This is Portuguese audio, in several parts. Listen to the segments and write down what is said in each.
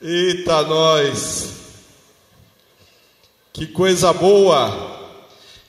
Eita, nós! Que coisa boa!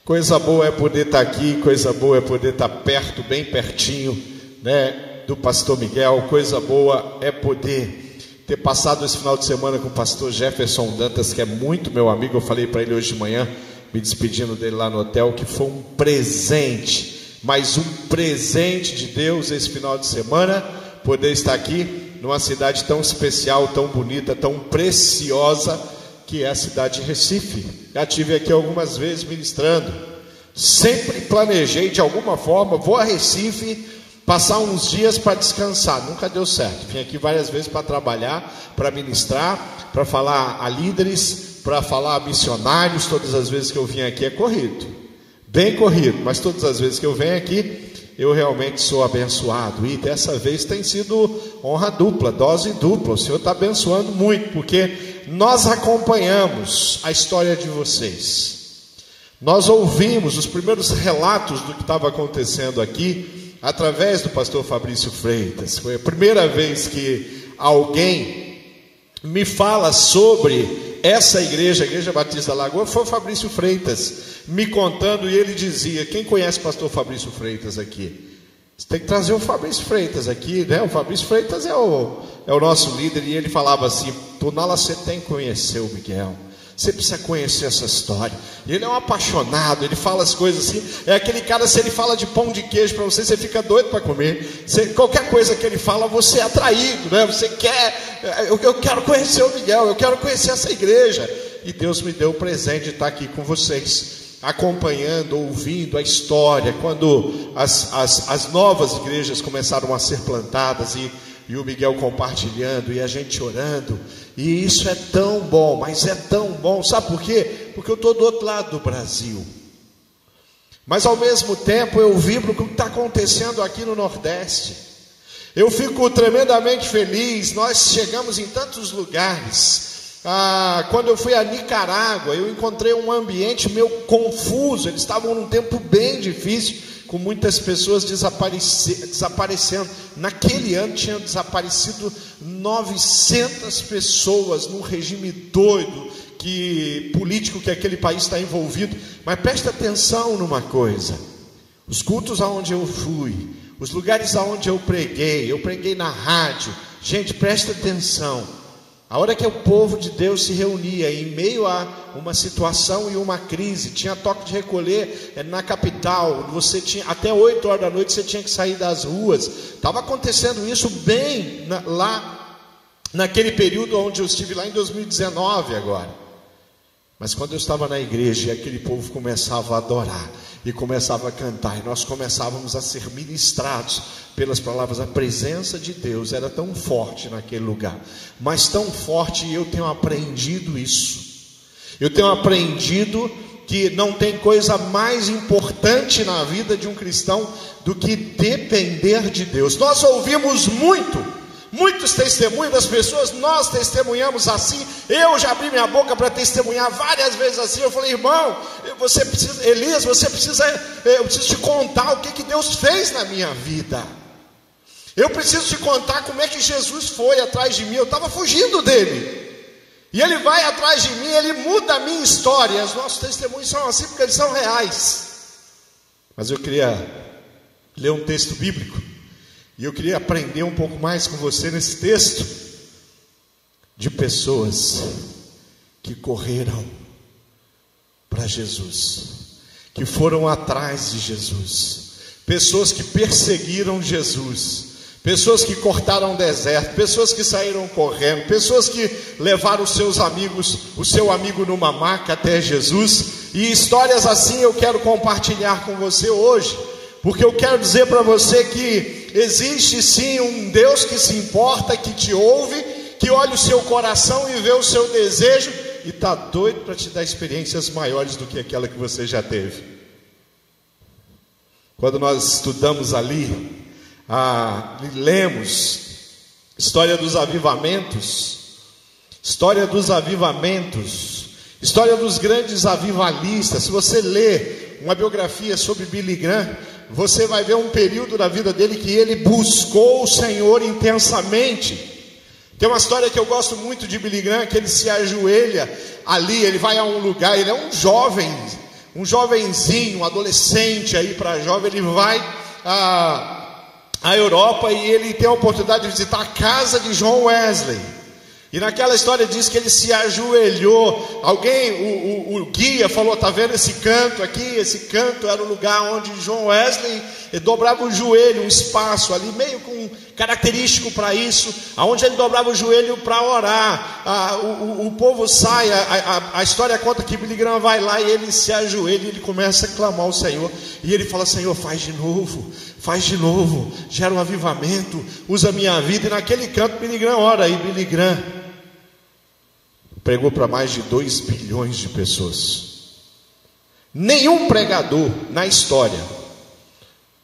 Coisa boa é poder estar aqui, coisa boa é poder estar perto, bem pertinho, né, do pastor Miguel. Coisa boa é poder ter passado esse final de semana com o pastor Jefferson Dantas, que é muito meu amigo. Eu falei para ele hoje de manhã, me despedindo dele lá no hotel, que foi um presente, mais um presente de Deus esse final de semana, poder estar aqui numa cidade tão especial, tão bonita, tão preciosa, que é a cidade de Recife. Já tive aqui algumas vezes ministrando. Sempre planejei de alguma forma, vou a Recife passar uns dias para descansar. Nunca deu certo. Vim aqui várias vezes para trabalhar, para ministrar, para falar a líderes, para falar a missionários. Todas as vezes que eu vim aqui é corrido. Bem corrido, mas todas as vezes que eu venho aqui eu realmente sou abençoado. E dessa vez tem sido honra dupla, dose dupla. O Senhor está abençoando muito, porque nós acompanhamos a história de vocês. Nós ouvimos os primeiros relatos do que estava acontecendo aqui através do pastor Fabrício Freitas. Foi a primeira vez que alguém me fala sobre essa igreja, a Igreja Batista Lagoa, foi o Fabrício Freitas me contando e ele dizia: Quem conhece o pastor Fabrício Freitas aqui? Você tem que trazer o Fabrício Freitas aqui, né? O Fabrício Freitas é o, é o nosso líder e ele falava assim: Tunala, você tem que conhecer o Miguel. Você precisa conhecer essa história. Ele é um apaixonado, ele fala as coisas assim. É aquele cara, se ele fala de pão de queijo para você, você fica doido para comer. Você, qualquer coisa que ele fala, você é atraído, né? Você quer. Eu, eu quero conhecer o Miguel, eu quero conhecer essa igreja. E Deus me deu o presente de estar aqui com vocês acompanhando, ouvindo a história, quando as, as, as novas igrejas começaram a ser plantadas e e o Miguel compartilhando e a gente orando. E isso é tão bom, mas é tão bom. Sabe por quê? Porque eu estou do outro lado do Brasil. Mas ao mesmo tempo eu vibro com o que está acontecendo aqui no Nordeste. Eu fico tremendamente feliz. Nós chegamos em tantos lugares. Ah, quando eu fui a Nicarágua, eu encontrei um ambiente meio confuso. Eles estavam num tempo bem difícil com muitas pessoas desaparecendo. Naquele ano tinham desaparecido 900 pessoas num regime doido que político que aquele país está envolvido. Mas preste atenção numa coisa: os cultos aonde eu fui, os lugares aonde eu preguei, eu preguei na rádio. Gente, preste atenção. A hora que o povo de Deus se reunia em meio a uma situação e uma crise, tinha toque de recolher é, na capital, você tinha até 8 horas da noite você tinha que sair das ruas. Estava acontecendo isso bem na, lá naquele período onde eu estive lá em 2019 agora. Mas quando eu estava na igreja e aquele povo começava a adorar, e começava a cantar, e nós começávamos a ser ministrados pelas palavras. A presença de Deus era tão forte naquele lugar, mas tão forte, e eu tenho aprendido isso. Eu tenho aprendido que não tem coisa mais importante na vida de um cristão do que depender de Deus. Nós ouvimos muito Muitos testemunhos das pessoas, nós testemunhamos assim. Eu já abri minha boca para testemunhar várias vezes assim. Eu falei, irmão, você precisa, Elias, você precisa, eu preciso te contar o que, que Deus fez na minha vida. Eu preciso te contar como é que Jesus foi atrás de mim. Eu estava fugindo dele. E ele vai atrás de mim, ele muda a minha história. Os nossos testemunhos são assim porque eles são reais. Mas eu queria ler um texto bíblico e eu queria aprender um pouco mais com você nesse texto de pessoas que correram para Jesus, que foram atrás de Jesus, pessoas que perseguiram Jesus, pessoas que cortaram o deserto, pessoas que saíram correndo, pessoas que levaram os seus amigos, o seu amigo numa maca até Jesus, e histórias assim eu quero compartilhar com você hoje. Porque eu quero dizer para você que existe sim um Deus que se importa, que te ouve, que olha o seu coração e vê o seu desejo e está doido para te dar experiências maiores do que aquela que você já teve. Quando nós estudamos ali, ah, lemos história dos avivamentos, história dos avivamentos, história dos grandes avivalistas. Se você ler uma biografia sobre Billy Graham, você vai ver um período da vida dele que ele buscou o Senhor intensamente. Tem uma história que eu gosto muito de Billy Graham, que ele se ajoelha ali, ele vai a um lugar, ele é um jovem, um jovenzinho, um adolescente aí para jovem, ele vai a, a Europa e ele tem a oportunidade de visitar a casa de John Wesley. E naquela história diz que ele se ajoelhou. Alguém, o, o, o, guia falou: tá vendo esse canto aqui? Esse canto era o lugar onde João Wesley dobrava o joelho, um espaço ali, meio com característico para isso, aonde ele dobrava o joelho para orar. Ah, o, o, povo sai, a, a, a, história conta que Billy Graham vai lá e ele se ajoelha e ele começa a clamar ao Senhor. E ele fala: Senhor, faz de novo, faz de novo, gera um avivamento, usa a minha vida. E naquele canto Billy Graham ora, e Billy Graham pregou para mais de 2 bilhões de pessoas. Nenhum pregador na história,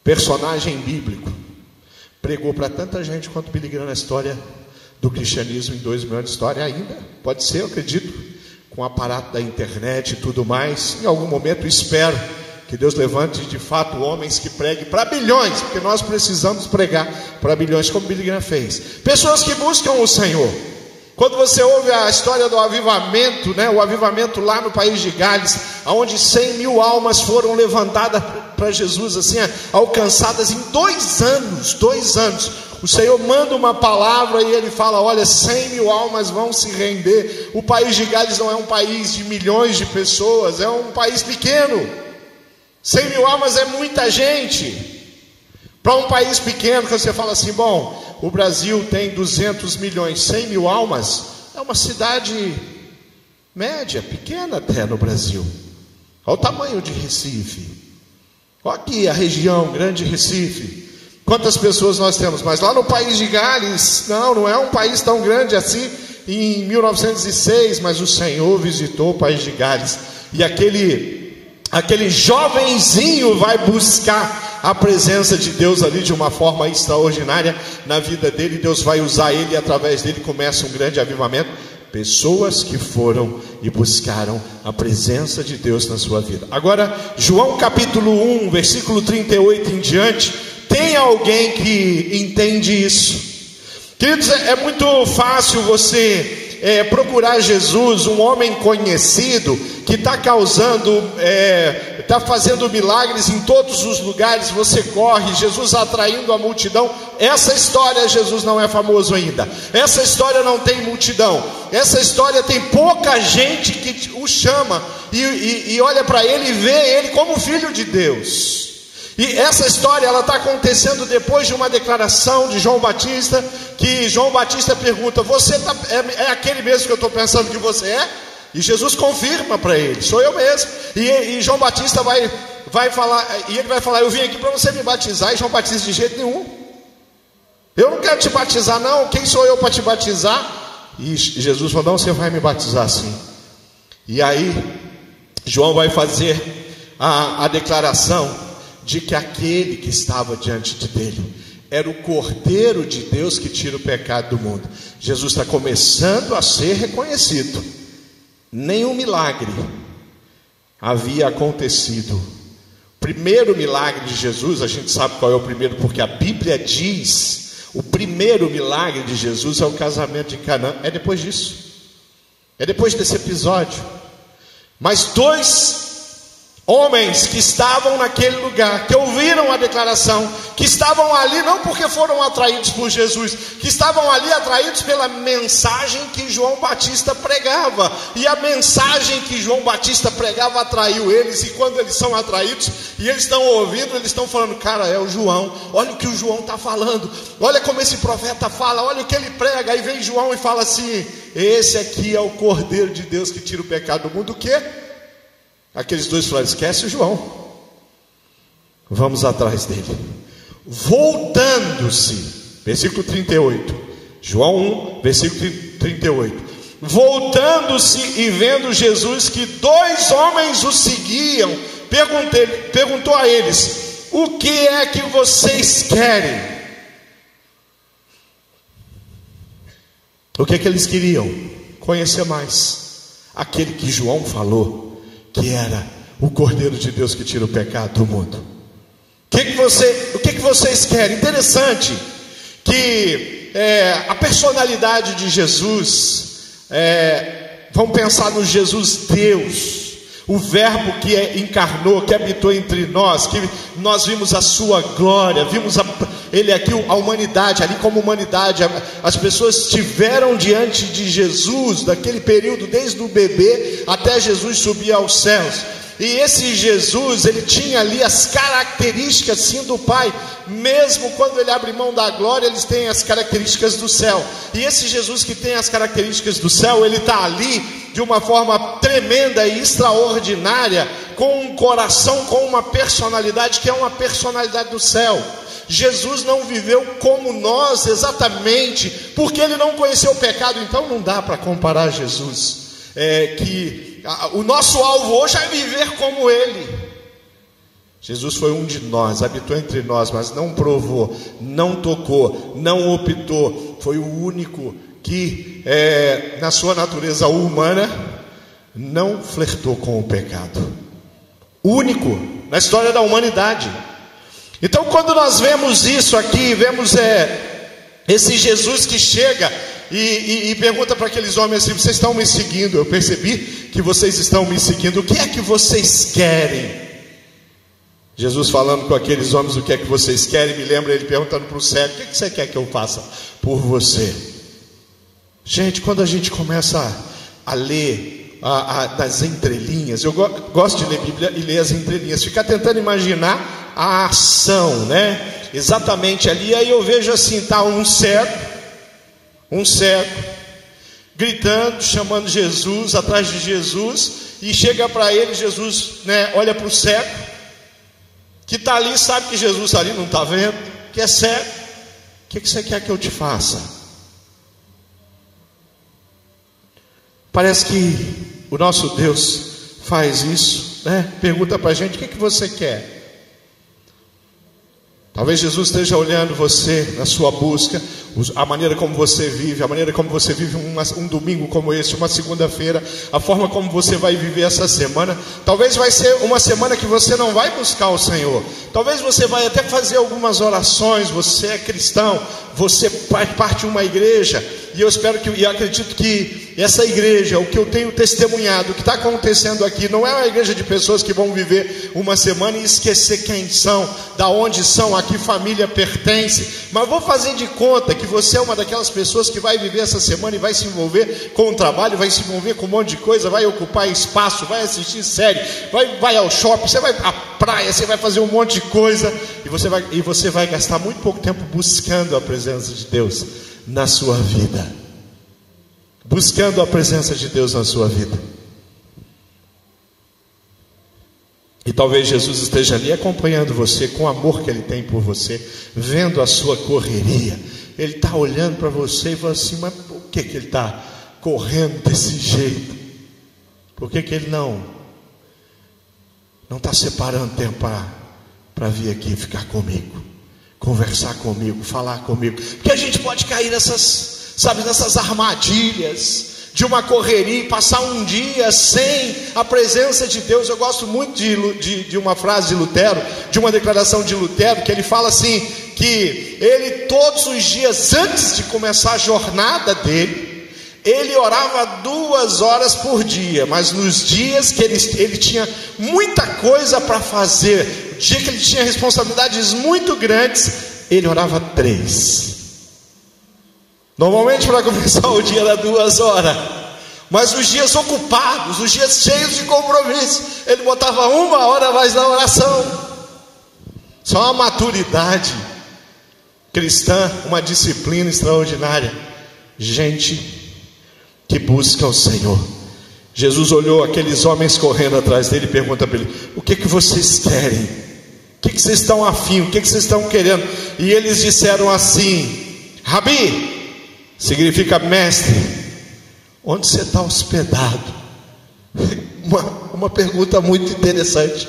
personagem bíblico, pregou para tanta gente quanto Billy Graham na história do cristianismo em dois mil anos de história ainda. Pode ser, eu acredito, com o aparato da internet e tudo mais. Em algum momento espero que Deus levante de fato homens que preguem para bilhões, porque nós precisamos pregar para bilhões, como Billy Graham fez. Pessoas que buscam o Senhor. Quando você ouve a história do avivamento, né, o avivamento lá no país de Gales, onde 100 mil almas foram levantadas para Jesus, assim, alcançadas em dois anos, dois anos. O Senhor manda uma palavra e ele fala: Olha, 100 mil almas vão se render. O país de Gales não é um país de milhões de pessoas, é um país pequeno. 100 mil almas é muita gente. Para um país pequeno, que você fala assim, bom, o Brasil tem 200 milhões, 100 mil almas, é uma cidade média, pequena até no Brasil. Olha o tamanho de Recife. Olha aqui a região, grande Recife. Quantas pessoas nós temos? Mas lá no país de Gales, não, não é um país tão grande assim. Em 1906, mas o Senhor visitou o país de Gales. E aquele, aquele jovenzinho vai buscar a presença de Deus ali de uma forma extraordinária na vida dele. Deus vai usar ele e através dele começa um grande avivamento. Pessoas que foram e buscaram a presença de Deus na sua vida. Agora, João capítulo 1, versículo 38 em diante, tem alguém que entende isso? Queridos, é muito fácil você é, procurar Jesus, um homem conhecido, que está causando, é, tá fazendo milagres em todos os lugares, você corre, Jesus atraindo a multidão. Essa história, Jesus não é famoso ainda. Essa história não tem multidão. Essa história tem pouca gente que o chama e, e, e olha para ele e vê ele como filho de Deus. E essa história ela está acontecendo depois de uma declaração de João Batista, que João Batista pergunta: Você tá, é, é, aquele mesmo que eu estou pensando que você é? E Jesus confirma para ele: Sou eu mesmo. E, e, João Batista vai, vai falar, e ele vai falar: Eu vim aqui para você me batizar. E João Batista, de jeito nenhum. Eu não quero te batizar, não. Quem sou eu para te batizar? E Jesus falou: Não, você vai me batizar sim. E aí, João vai fazer a, a declaração de que aquele que estava diante de dele era o Cordeiro de Deus que tira o pecado do mundo. Jesus está começando a ser reconhecido. Nenhum milagre havia acontecido. O primeiro milagre de Jesus, a gente sabe qual é o primeiro, porque a Bíblia diz: o primeiro milagre de Jesus é o casamento de Canaã. É depois disso. É depois desse episódio. Mas dois Homens que estavam naquele lugar, que ouviram a declaração, que estavam ali não porque foram atraídos por Jesus, que estavam ali atraídos pela mensagem que João Batista pregava. E a mensagem que João Batista pregava atraiu eles, e quando eles são atraídos e eles estão ouvindo, eles estão falando: Cara, é o João, olha o que o João está falando, olha como esse profeta fala, olha o que ele prega. Aí vem João e fala assim: Esse aqui é o Cordeiro de Deus que tira o pecado do mundo, o quê? Aqueles dois falaram: esquece o João. Vamos atrás dele. Voltando-se, versículo 38. João 1, versículo 38. Voltando-se e vendo Jesus que dois homens o seguiam, perguntou a eles: O que é que vocês querem? O que é que eles queriam? Conhecer mais aquele que João falou que era o Cordeiro de Deus que tira o pecado do mundo. Que, que, você, o que, que vocês querem? Interessante que é, a personalidade de Jesus, é, vamos pensar no Jesus Deus, o Verbo que é, encarnou, que habitou entre nós, que nós vimos a sua glória, vimos a, ele aqui, a humanidade, ali como humanidade, as pessoas estiveram diante de Jesus, daquele período, desde o bebê até Jesus subir aos céus. E esse Jesus, ele tinha ali as características sim do Pai, mesmo quando ele abre mão da glória, eles têm as características do céu. E esse Jesus que tem as características do céu, ele está ali de uma forma tremenda e extraordinária, com um coração, com uma personalidade que é uma personalidade do céu. Jesus não viveu como nós exatamente, porque ele não conheceu o pecado, então não dá para comparar Jesus. É, que o nosso alvo hoje é viver como ele. Jesus foi um de nós, habitou entre nós, mas não provou, não tocou, não optou, foi o único que, é, na sua natureza humana, não flertou com o pecado. Único na história da humanidade. Então, quando nós vemos isso aqui, vemos é, esse Jesus que chega e, e, e pergunta para aqueles homens assim: vocês estão me seguindo? Eu percebi que vocês estão me seguindo. O que é que vocês querem? Jesus falando com aqueles homens: o que é que vocês querem? Me lembra ele perguntando para o cego: o que, é que você quer que eu faça por você? Gente, quando a gente começa a, a ler a, a, das entrelinhas, eu go, gosto de ler Bíblia e ler as entrelinhas, ficar tentando imaginar a ação, né? Exatamente ali, aí eu vejo assim, tá um cego, um cego, gritando, chamando Jesus, atrás de Jesus, e chega para ele, Jesus, né, olha para o cego, que está ali, sabe que Jesus ali, não está vendo, que é cego, o que, que você quer que eu te faça? Parece que o nosso Deus faz isso, né? Pergunta para a gente: o que, que você quer? Talvez Jesus esteja olhando você na sua busca, a maneira como você vive, a maneira como você vive um domingo como esse, uma segunda-feira, a forma como você vai viver essa semana. Talvez vai ser uma semana que você não vai buscar o Senhor. Talvez você vai até fazer algumas orações. Você é cristão, você parte de uma igreja, e eu espero que, e acredito que essa igreja, o que eu tenho testemunhado, o que está acontecendo aqui, não é uma igreja de pessoas que vão viver uma semana e esquecer quem são, da onde são, a que família pertence, mas vou fazer de conta que você é uma daquelas pessoas que vai viver essa semana e vai se envolver com o trabalho, vai se envolver com um monte de coisa, vai ocupar espaço, vai assistir série, vai, vai ao shopping, você vai à praia, você vai fazer um monte de coisa, e você vai, e você vai gastar muito pouco tempo buscando a presença de Deus na sua vida. Buscando a presença de Deus na sua vida. E talvez Jesus esteja ali acompanhando você com o amor que Ele tem por você, vendo a sua correria. Ele está olhando para você e fala assim: Mas por que, que ele está correndo desse jeito? Por que, que ele não não está separando tempo para vir aqui ficar comigo? conversar comigo, falar comigo. Porque a gente pode cair nessas, sabe, nessas armadilhas de uma correria passar um dia sem a presença de Deus. Eu gosto muito de, de, de, uma frase de Lutero, de uma declaração de Lutero, que ele fala assim: que ele todos os dias antes de começar a jornada dele, ele orava duas horas por dia, mas nos dias que ele, ele tinha muita coisa para fazer, dia que ele tinha responsabilidades muito grandes, ele orava três. Normalmente para começar o dia era duas horas. Mas os dias ocupados, os dias cheios de compromisso, ele botava uma hora mais na oração. Só uma maturidade cristã, uma disciplina extraordinária. Gente que busca o Senhor. Jesus olhou aqueles homens correndo atrás dele e pergunta para ele: O que que vocês querem? O que, que vocês estão afim? O que, que vocês estão querendo? E eles disseram assim: Rabi, significa mestre, onde você está hospedado? Uma, uma pergunta muito interessante,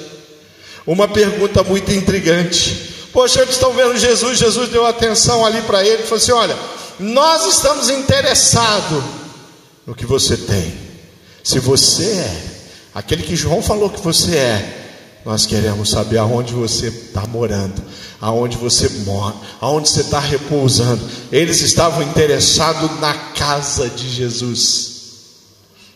uma pergunta muito intrigante. Poxa, eles estão vendo Jesus, Jesus deu atenção ali para ele e falou assim: Olha, nós estamos interessados no que você tem. Se você é aquele que João falou que você é, Nós queremos saber aonde você está morando, aonde você mora, aonde você está repousando. Eles estavam interessados na casa de Jesus.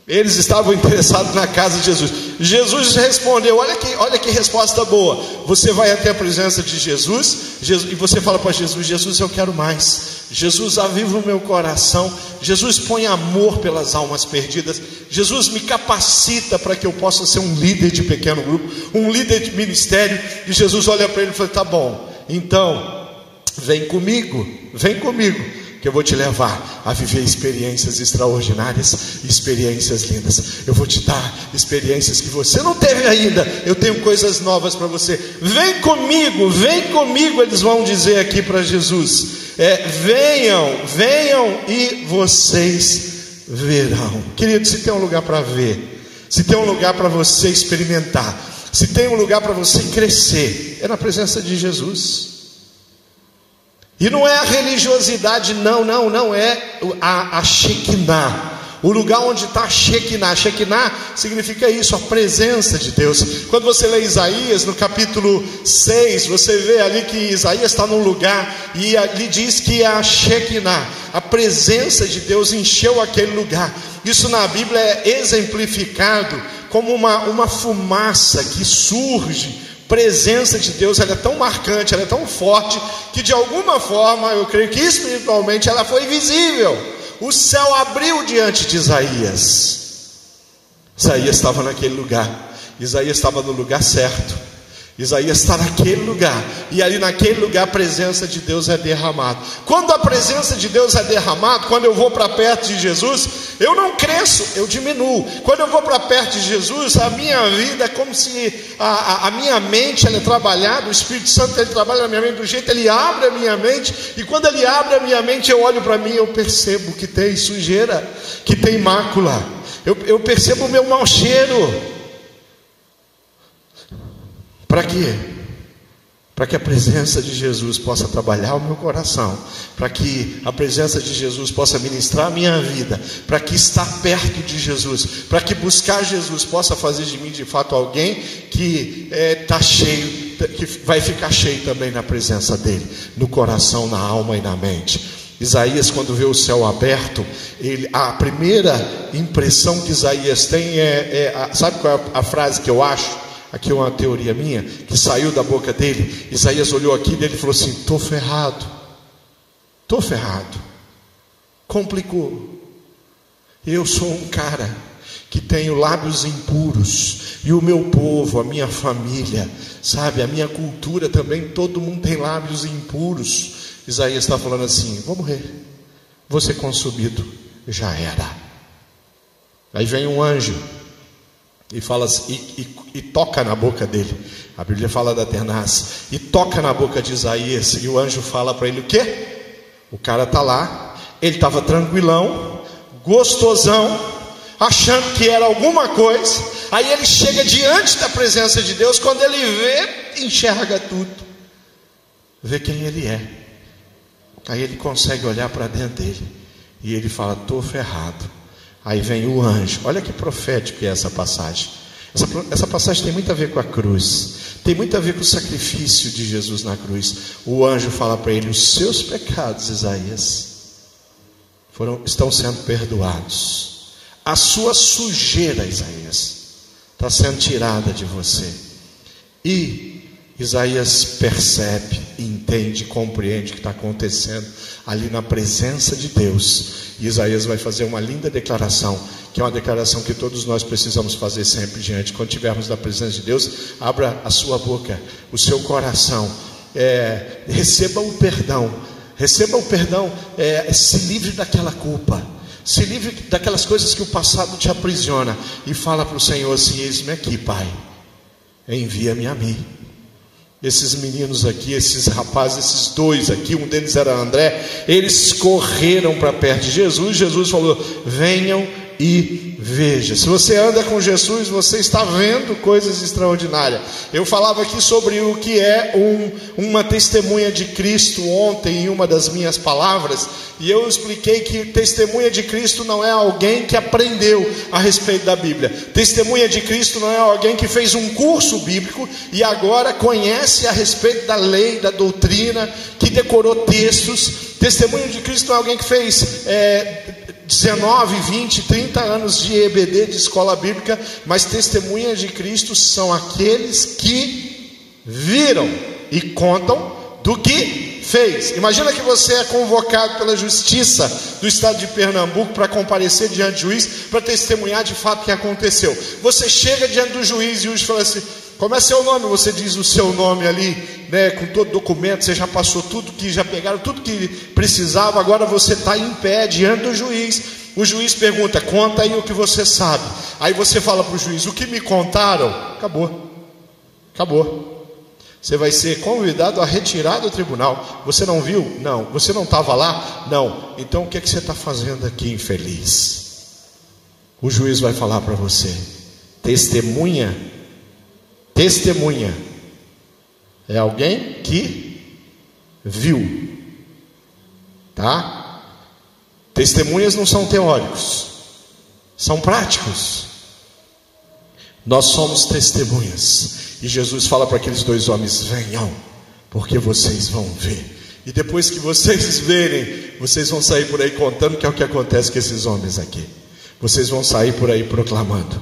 Eles estavam interessados na casa de Jesus. Jesus respondeu: Olha que, olha que resposta boa. Você vai até a presença de Jesus, Jesus e você fala para Jesus: Jesus, eu quero mais. Jesus, aviva o meu coração. Jesus, põe amor pelas almas perdidas. Jesus, me capacita para que eu possa ser um líder de pequeno grupo, um líder de ministério. E Jesus olha para ele e fala: Tá bom, então, vem comigo, vem comigo que eu vou te levar a viver experiências extraordinárias, experiências lindas. Eu vou te dar experiências que você não teve ainda. Eu tenho coisas novas para você. Vem comigo, vem comigo, eles vão dizer aqui para Jesus. É, venham, venham e vocês verão. Querido, se tem um lugar para ver, se tem um lugar para você experimentar, se tem um lugar para você crescer, é na presença de Jesus. E não é a religiosidade, não, não, não, é a, a Shekinah. O lugar onde está Shekinah. Shekinah significa isso, a presença de Deus. Quando você lê Isaías, no capítulo 6, você vê ali que Isaías está num lugar e ali diz que a Shekinah, a presença de Deus encheu aquele lugar. Isso na Bíblia é exemplificado como uma, uma fumaça que surge presença de Deus ela é tão marcante, ela é tão forte, que de alguma forma, eu creio que espiritualmente ela foi visível. O céu abriu diante de Isaías. Isaías estava naquele lugar. Isaías estava no lugar certo. Isaías está naquele lugar, e ali naquele lugar a presença de Deus é derramada. Quando a presença de Deus é derramada, quando eu vou para perto de Jesus, eu não cresço, eu diminuo. Quando eu vou para perto de Jesus, a minha vida é como se a, a, a minha mente ela é trabalhada, o Espírito Santo ele trabalha na minha mente do jeito, ele abre a minha mente, e quando ele abre a minha mente, eu olho para mim, eu percebo que tem sujeira, que tem mácula, eu, eu percebo o meu mau cheiro. Para quê? Para que a presença de Jesus possa trabalhar o meu coração, para que a presença de Jesus possa ministrar a minha vida, para que estar perto de Jesus, para que buscar Jesus possa fazer de mim de fato alguém que está é, tá cheio, que vai ficar cheio também na presença dEle, no coração, na alma e na mente. Isaías, quando vê o céu aberto, ele, a primeira impressão que Isaías tem é, é sabe qual é a frase que eu acho? Aqui é uma teoria minha, que saiu da boca dele. Isaías olhou aqui e ele falou assim: estou ferrado, estou ferrado. Complicou. Eu sou um cara que tenho lábios impuros, e o meu povo, a minha família, sabe, a minha cultura também, todo mundo tem lábios impuros. Isaías está falando assim: vou morrer, vou ser consumido, já era. Aí vem um anjo e fala assim, e, e, e, toca na boca dele. A Bíblia fala da tenaz e toca na boca de Isaías e o anjo fala para ele o quê? O cara tá lá, ele estava tranquilão, gostosão, achando que era alguma coisa. Aí ele chega diante da presença de Deus, quando ele vê, enxerga tudo, vê quem ele é. Aí ele consegue olhar para dentro dele e ele fala: "Tô ferrado." Aí vem o anjo. Olha que profético é essa passagem. Essa, essa, passagem tem muito a ver com a cruz. Tem muito a ver com o sacrifício de Jesus na cruz. O anjo fala para ele: Os seus pecados, Isaías, foram, estão sendo perdoados. A sua sujeira, Isaías, está sendo tirada de você. E Isaías percebe, entende, compreende o que está acontecendo ali na presença de Deus. E Isaías vai fazer uma linda declaração, que é uma declaração que todos nós precisamos fazer sempre diante. Quando estivermos na presença de Deus, abra a sua boca, o seu coração, é, receba o perdão, receba o perdão, é, se livre daquela culpa. Se livre daquelas coisas que o passado te aprisiona e fala para o Senhor assim: Eis-me aqui, Pai, envia-me a mim. Esses meninos aqui, esses rapazes, esses dois aqui, um deles era André, eles correram para perto de Jesus. Jesus falou: Venham e veja. Se você anda com Jesus, você está vendo coisas extraordinárias. Eu falava aqui sobre o que é um, uma testemunha de Cristo ontem em uma das minhas palavras, e eu expliquei que testemunha de Cristo não é alguém que aprendeu a respeito da Bíblia. Testemunha de Cristo não é alguém que fez um curso bíblico e agora conhece a respeito da lei, da doutrina, que decorou textos. Testemunha de Cristo não é alguém que fez é, 19, 20, 30 anos de EBD, de escola bíblica, mas testemunhas de Cristo são aqueles que viram e contam do que fez. Imagina que você é convocado pela justiça do estado de Pernambuco para comparecer diante do juiz, para testemunhar de fato o que aconteceu. Você chega diante do juiz e o juiz fala assim: como é seu nome? Você diz o seu nome ali, né, com todo documento, você já passou tudo que já pegaram, tudo que precisava, agora você está em pé diante do juiz. O juiz pergunta: conta aí o que você sabe. Aí você fala para o juiz: o que me contaram? Acabou. Acabou. Você vai ser convidado a retirar do tribunal. Você não viu? Não. Você não estava lá? Não. Então o que, é que você está fazendo aqui, infeliz? O juiz vai falar para você: testemunha Testemunha é alguém que viu, tá? Testemunhas não são teóricos, são práticos. Nós somos testemunhas. E Jesus fala para aqueles dois homens: venham, porque vocês vão ver. E depois que vocês verem, vocês vão sair por aí contando que é o que acontece com esses homens aqui. Vocês vão sair por aí proclamando: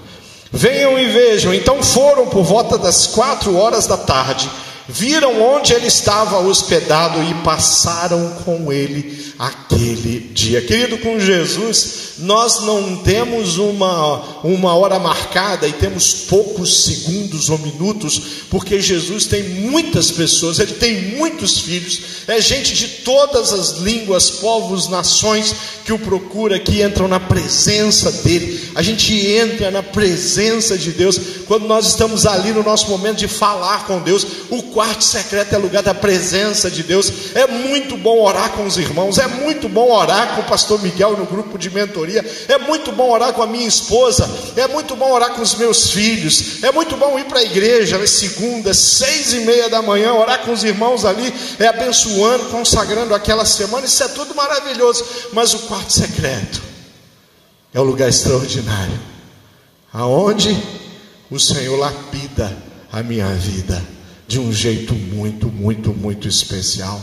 Venham e vejam. Então foram por volta das quatro horas da tarde, viram onde ele estava hospedado e passaram com ele aquele dia. Querido, com Jesus, nós não temos uma, uma hora marcada e temos poucos segundos ou minutos, porque Jesus tem muitas pessoas, ele tem muitos filhos, é gente de todas as línguas, povos, nações que o procura, que entram na presença dele. A gente entra na presença de Deus quando nós estamos ali no nosso momento de falar com Deus. O quarto secreto é lugar da presença de Deus. É muito bom orar com os irmãos, é muito bom orar com o pastor Miguel no grupo de mentoria, é muito bom orar com a minha esposa, é muito bom orar com os meus filhos, é muito bom ir para a igreja nas segundas, seis e meia da manhã, orar com os irmãos ali, é abençoando, consagrando aquela semana, isso é tudo maravilhoso, mas o quarto secreto é o lugar extraordinário, aonde o Senhor lapida a minha vida de um jeito muito, muito, muito especial.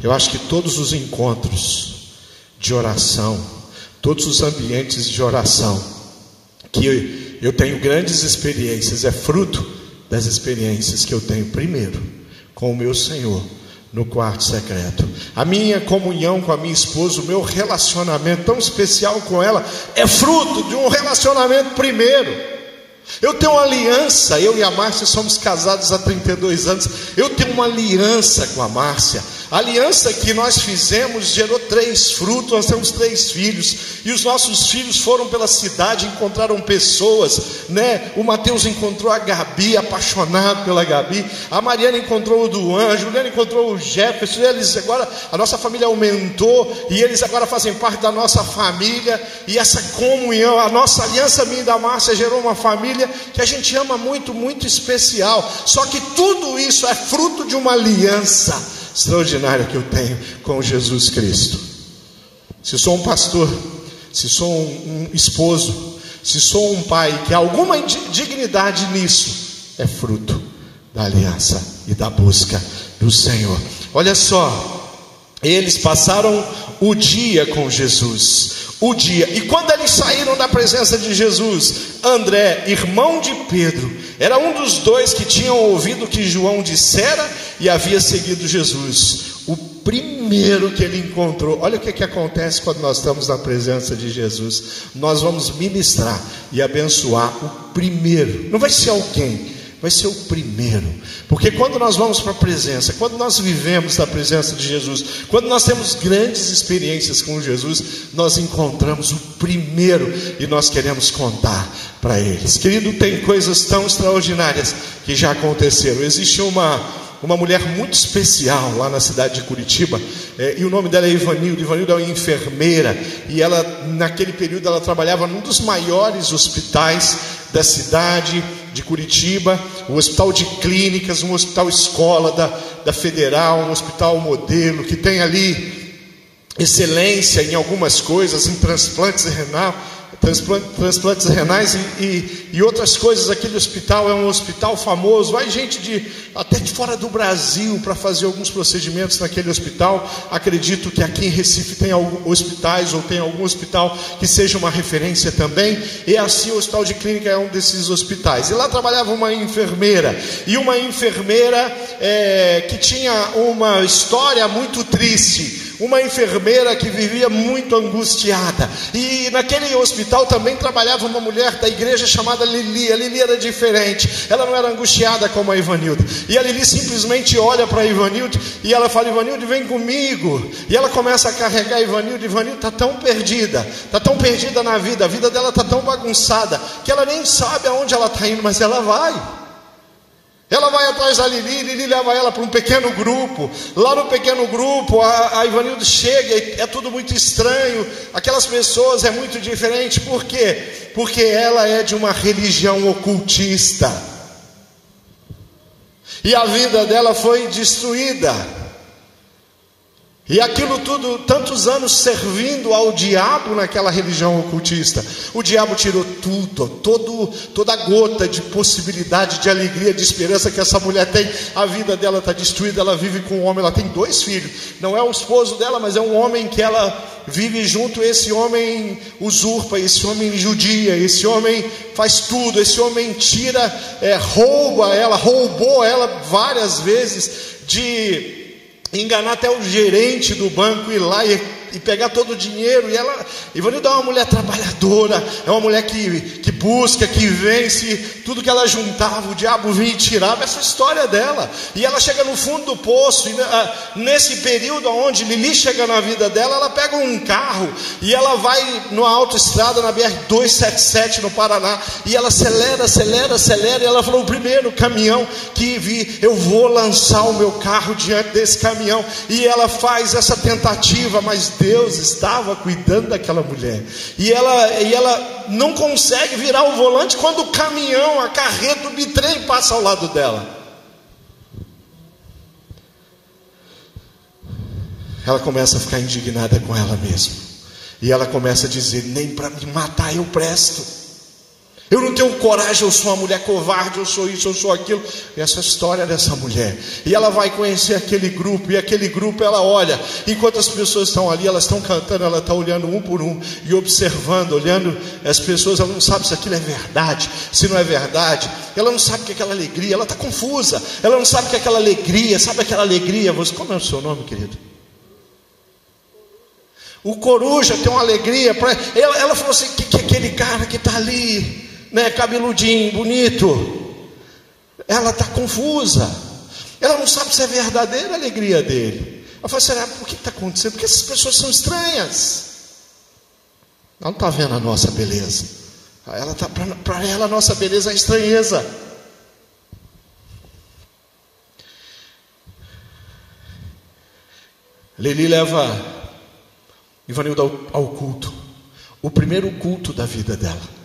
Eu acho que todos os encontros de oração, todos os ambientes de oração, que eu tenho grandes experiências, é fruto das experiências que eu tenho primeiro com o meu Senhor no quarto secreto. A minha comunhão com a minha esposa, o meu relacionamento tão especial com ela, é fruto de um relacionamento primeiro eu tenho uma aliança, eu e a Márcia somos casados há 32 anos. Eu tenho uma aliança com a Márcia. A aliança que nós fizemos gerou três frutos, nós temos três filhos, e os nossos filhos foram pela cidade, encontraram pessoas, né? O Mateus encontrou a Gabi, apaixonado pela Gabi, a Mariana encontrou o Duan, a Juliana encontrou o Jefferson, eles agora, a nossa família aumentou, e eles agora fazem parte da nossa família, e essa comunhão, a nossa aliança minha e da Márcia gerou uma família que a gente ama muito, muito especial. Só que tudo isso é fruto de uma aliança extraordinária que eu tenho com Jesus Cristo. Se sou um pastor, se sou um, um esposo, se sou um pai, que alguma dignidade nisso, é fruto da aliança e da busca do Senhor. Olha só, eles passaram o dia com Jesus, o dia. E quando eles saíram da presença de Jesus, André, irmão de Pedro, era um dos dois que tinham ouvido o que João dissera e havia seguido Jesus. O primeiro que ele encontrou, olha o que, que acontece quando nós estamos na presença de Jesus. Nós vamos ministrar e abençoar o primeiro, não vai ser alguém vai ser o primeiro. Porque quando nós vamos para a presença, quando nós vivemos na presença de Jesus, quando nós temos grandes experiências com Jesus, nós encontramos o primeiro e nós queremos contar para eles. Querido, tem coisas tão extraordinárias que já aconteceram. Existe uma uma mulher muito especial lá na cidade de Curitiba, é, e o nome dela é Ivanilda. Ivanilda é uma enfermeira, e ela, naquele período, ela trabalhava num dos maiores hospitais da cidade de Curitiba, o Hospital de Clínicas, um hospital escola da, da Federal, um hospital modelo, que tem ali excelência em algumas coisas, em transplantes renal, transplantes renais e, e, e, outras coisas. Aquele hospital é um hospital famoso. Vai gente de até de fora do Brasil para fazer alguns procedimentos naquele hospital. Acredito que aqui em Recife tem hospitais ou tem algum hospital que seja uma referência também. E assim o Hospital de Clínica é um desses hospitais. E lá trabalhava uma enfermeira e uma enfermeira é, que tinha uma história muito triste uma enfermeira que vivia muito angustiada. E naquele hospital também trabalhava uma mulher da igreja chamada Lili. A Lili era diferente, ela não era angustiada como a Ivanilda. E a Lili simplesmente olha para a Ivanilda e ela fala: Ivanilda, vem comigo. E ela começa a carregar a Ivanilda. Ivanilda está tão perdida, está tão perdida na vida, a vida dela está tão bagunçada, que ela nem sabe aonde ela está indo, mas ela vai. Ela vai atrás da Lili, Lili leva ela para um pequeno grupo. Lá no pequeno grupo, a, a Ivanildo chega é tudo muito estranho. Aquelas pessoas é muito diferente. Por quê? Porque ela é de uma religião ocultista. E a vida dela foi destruída. E aquilo tudo, tantos anos servindo ao diabo naquela religião ocultista. O diabo tirou tudo, todo, toda gota de possibilidade, de alegria, de esperança que essa mulher tem. A vida dela está destruída, ela vive com um homem, ela tem dois filhos. Não é o esposo dela, mas é um homem que ela vive junto. Esse homem usurpa, esse homem judia, esse homem faz tudo, esse homem tira, é, rouba ela, roubou ela várias vezes de enganar até o gerente do banco ir lá e e pegar todo o dinheiro. E ela, Ivanilda é uma mulher trabalhadora, é uma mulher que, que busca, que vence. Tudo que ela juntava, o diabo vinha e tirava. Essa história dela. E ela chega no fundo do poço. E ah, nesse período onde Lili chega na vida dela, ela pega um carro e ela vai numa autoestrada na BR 277 no Paraná. E ela acelera, acelera, acelera. E ela falou: o primeiro caminhão que vi, eu vou lançar o meu carro diante desse caminhão. E ela faz essa tentativa, mas Deus estava cuidando daquela mulher. E ela, e ela não consegue virar o volante quando o caminhão, a carreta, o bitrem passa ao lado dela. Ela começa a ficar indignada com ela mesma. E ela começa a dizer: Nem para me matar eu presto. Eu não tenho coragem, eu sou uma mulher covarde, eu sou isso, eu sou aquilo. Essa história dessa mulher. E ela vai conhecer aquele grupo, e aquele grupo ela olha. Enquanto as pessoas estão ali, elas estão cantando, ela está olhando um por um e observando, olhando as pessoas. Ela não sabe se aquilo é verdade, se não é verdade. Ela não sabe que é aquela alegria, ela está confusa. Ela não sabe que é aquela alegria, sabe aquela alegria? Você, como é o seu nome, querido? O coruja tem uma alegria. Pra... Ela, ela falou assim: que, que aquele cara que está ali né, cabeludinho, bonito. Ela está confusa. Ela não sabe se é verdadeira a alegria dele. Ela fala, será por que está acontecendo? Porque essas pessoas são estranhas. Ela não está vendo a nossa beleza. Ela tá, para ela a nossa beleza é estranheza. Lili leva Ivanildo ao, ao culto. O primeiro culto da vida dela.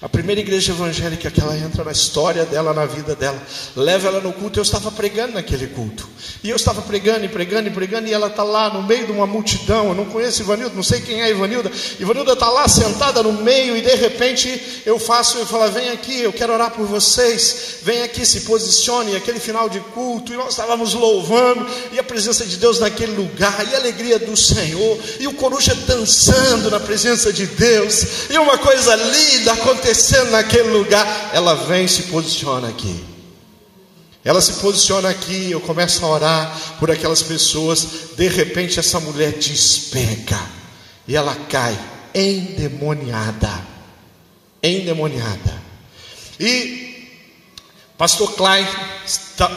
A primeira igreja evangélica que ela entra na história dela, na vida dela, leva ela no culto. Eu estava pregando naquele culto, e eu estava pregando e pregando e pregando, e ela está lá no meio de uma multidão. Eu não conheço Ivanilda, não sei quem é Ivanilda. Ivanilda está lá sentada no meio, e de repente eu faço, eu falo: Vem aqui, eu quero orar por vocês. Vem aqui, se posicione. Aquele final de culto, e nós estávamos louvando, e a presença de Deus naquele lugar, e a alegria do Senhor, e o coruja dançando na presença de Deus, e uma coisa linda acontecendo naquele lugar, ela vem e se posiciona aqui. Ela se posiciona aqui, eu começo a orar por aquelas pessoas, de repente essa mulher despenca e ela cai endemoniada. Endemoniada. E Pastor Klein,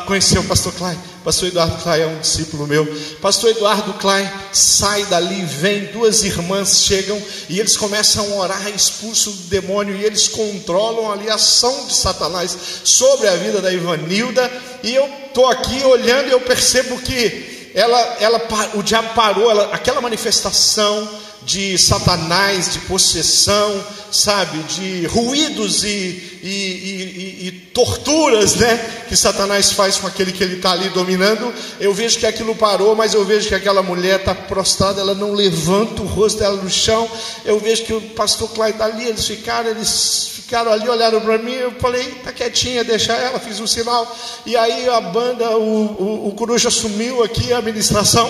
conheceu o Pastor Klein? Pastor Eduardo Klein é um discípulo meu. Pastor Eduardo Klein sai dali, vem, duas irmãs chegam e eles começam a orar, expulsam o demônio e eles controlam ali a ação de Satanás sobre a vida da Ivanilda e eu estou aqui olhando e eu percebo que ela, ela, o diabo parou, ela, aquela manifestação de Satanás, de possessão, sabe, de ruídos e, e, e, e, torturas, né, que Satanás faz com aquele que ele está ali dominando. Eu vejo que aquilo parou, mas eu vejo que aquela mulher está prostrada, ela não levanta o rosto dela no chão. Eu vejo que o pastor Clyde está ali, eles ficaram, eles ficaram ali, olharam para mim. Eu falei, tá quietinha, deixa ela. Fiz um sinal, e aí a banda, o, o, o coruja sumiu aqui, a administração.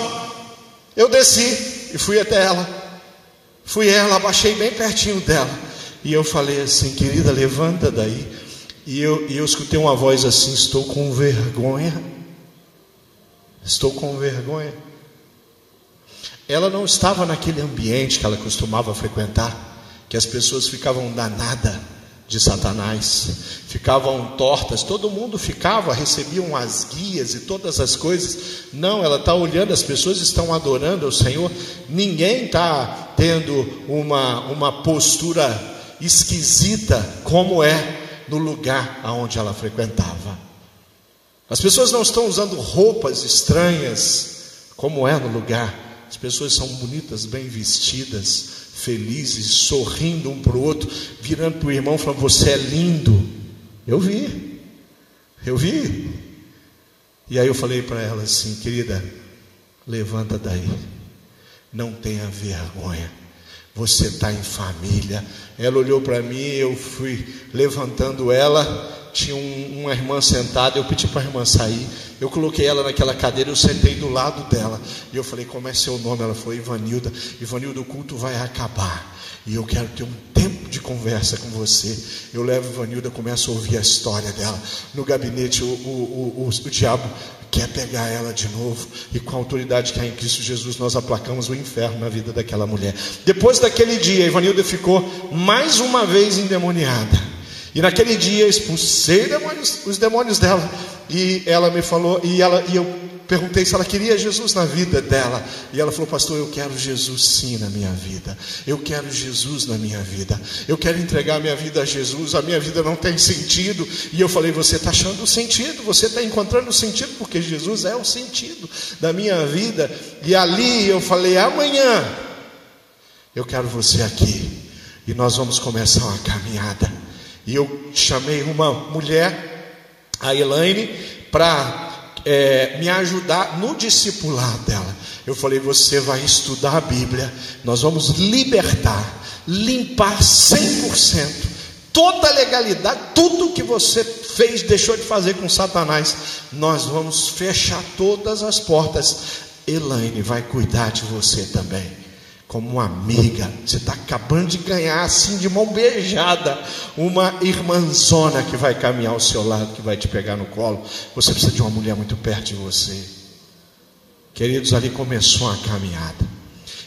Eu desci e fui até ela. Fui ela, abaixei bem pertinho dela. E eu falei assim, querida, levanta daí. E eu, e eu escutei uma voz assim: Estou com vergonha. Estou com vergonha. Ela não estava naquele ambiente que ela costumava frequentar, que as pessoas ficavam danadas de Satanás, ficavam tortas, todo mundo ficava, recebiam as guias e todas as coisas. Não, ela está olhando, as pessoas estão adorando ao Senhor, ninguém está tendo uma, uma postura esquisita como é no lugar aonde ela frequentava. As pessoas não estão usando roupas estranhas como é no lugar. As pessoas são bonitas, bem vestidas, felizes, sorrindo um para o outro, virando para o irmão falando: Você é lindo. Eu vi, eu vi. E aí eu falei para ela assim: Querida, levanta daí, não tenha vergonha. Você está em família. Ela olhou para mim, eu fui levantando ela. Tinha um, uma irmã sentada, eu pedi para a irmã sair. Eu coloquei ela naquela cadeira, eu sentei do lado dela. E eu falei, como é seu nome? Ela falou, Ivanilda. Ivanilda, o culto vai acabar. E eu quero ter um tempo de conversa com você. Eu levo Ivanilda, começo a ouvir a história dela. No gabinete, o, o, o, o, diabo quer pegar ela de novo. E com a autoridade que há em Cristo Jesus, nós aplacamos o inferno na vida daquela mulher. Depois daquele dia, Ivanilda ficou mais uma vez endemoniada. E naquele dia expulsei demônios, os demônios dela. E ela me falou, e, ela, e eu perguntei se ela queria Jesus na vida dela. E ela falou, pastor, eu quero Jesus sim na minha vida. Eu quero Jesus na minha vida. Eu quero entregar a minha vida a Jesus. A minha vida não tem sentido. E eu falei, você está achando o sentido, você está encontrando o sentido, porque Jesus é o sentido da minha vida. E ali eu falei, amanhã eu quero você aqui. E nós vamos começar uma caminhada. E eu chamei uma mulher, a Elaine, para é, me ajudar no discipular dela. Eu falei: você vai estudar a Bíblia, nós vamos libertar, limpar 100%. Toda a legalidade, tudo que você fez, deixou de fazer com Satanás, nós vamos fechar todas as portas. Elaine vai cuidar de você também como uma amiga. Você está acabando de ganhar, assim, de mão beijada, uma irmãzona que vai caminhar ao seu lado, que vai te pegar no colo. Você precisa de uma mulher muito perto de você. Queridos, ali começou a caminhada.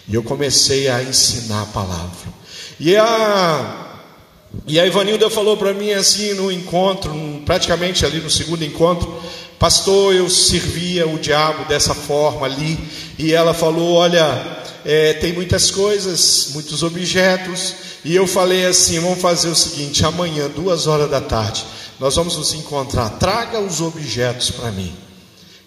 E eu comecei a ensinar a palavra. E a, e a Ivanilda falou para mim assim no encontro, praticamente ali no segundo encontro, pastor, eu servia o diabo dessa forma ali. E ela falou: Olha, é, tem muitas coisas, muitos objetos, e eu falei assim: vamos fazer o seguinte, amanhã, duas horas da tarde, nós vamos nos encontrar. Traga os objetos para mim,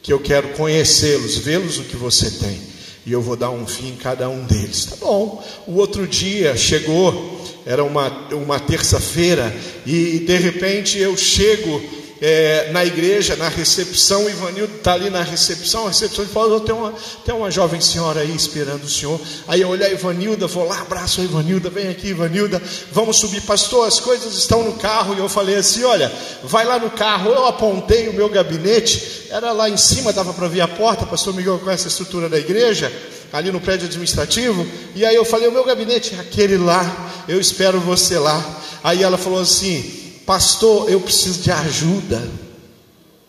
que eu quero conhecê-los, vê-los o que você tem, e eu vou dar um fim em cada um deles. Tá bom. O outro dia chegou, era uma, uma terça-feira, e de repente eu chego é, na igreja, na recepção, o Ivanildo está ali na recepção, a recepção ele falou, tem uma, tem uma jovem senhora aí esperando o senhor. Aí eu olhei a Ivanilda, vou lá, abraço a Ivanilda, vem aqui, Ivanilda, vamos subir, pastor, as coisas estão no carro, e eu falei assim, olha, vai lá no carro, eu apontei o meu gabinete, era lá em cima, dava para ver a porta, pastor Miguel conhece a estrutura da igreja, ali no prédio administrativo, e aí eu falei, o meu gabinete é aquele lá, eu espero você lá. Aí ela falou assim, Pastor, eu preciso de ajuda.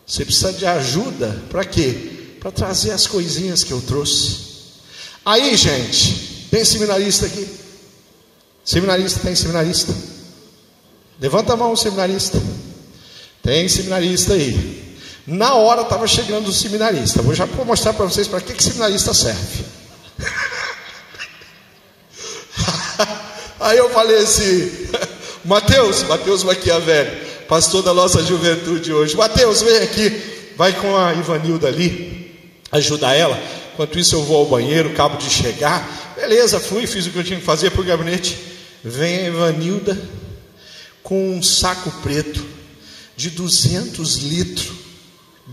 Você precisa de ajuda para quê? Para trazer as coisinhas que eu trouxe. Aí, gente, tem seminarista aqui? Seminarista, tem seminarista? Levanta a mão, seminarista. Tem seminarista aí. Na hora estava chegando o seminarista. Vou já mostrar para vocês para que, que seminarista serve. aí eu falei assim. Mateus, Mateus Maquiavelli, pastor da nossa juventude hoje. Mateus, vem aqui. vai com a Ivanilda ali, ajudar ela. Enquanto isso, eu vou ao banheiro, acabo de chegar. Beleza, fui, fiz o que eu tinha que fazer para o gabinete. Vem a Ivanilda com um saco preto de 200 litros,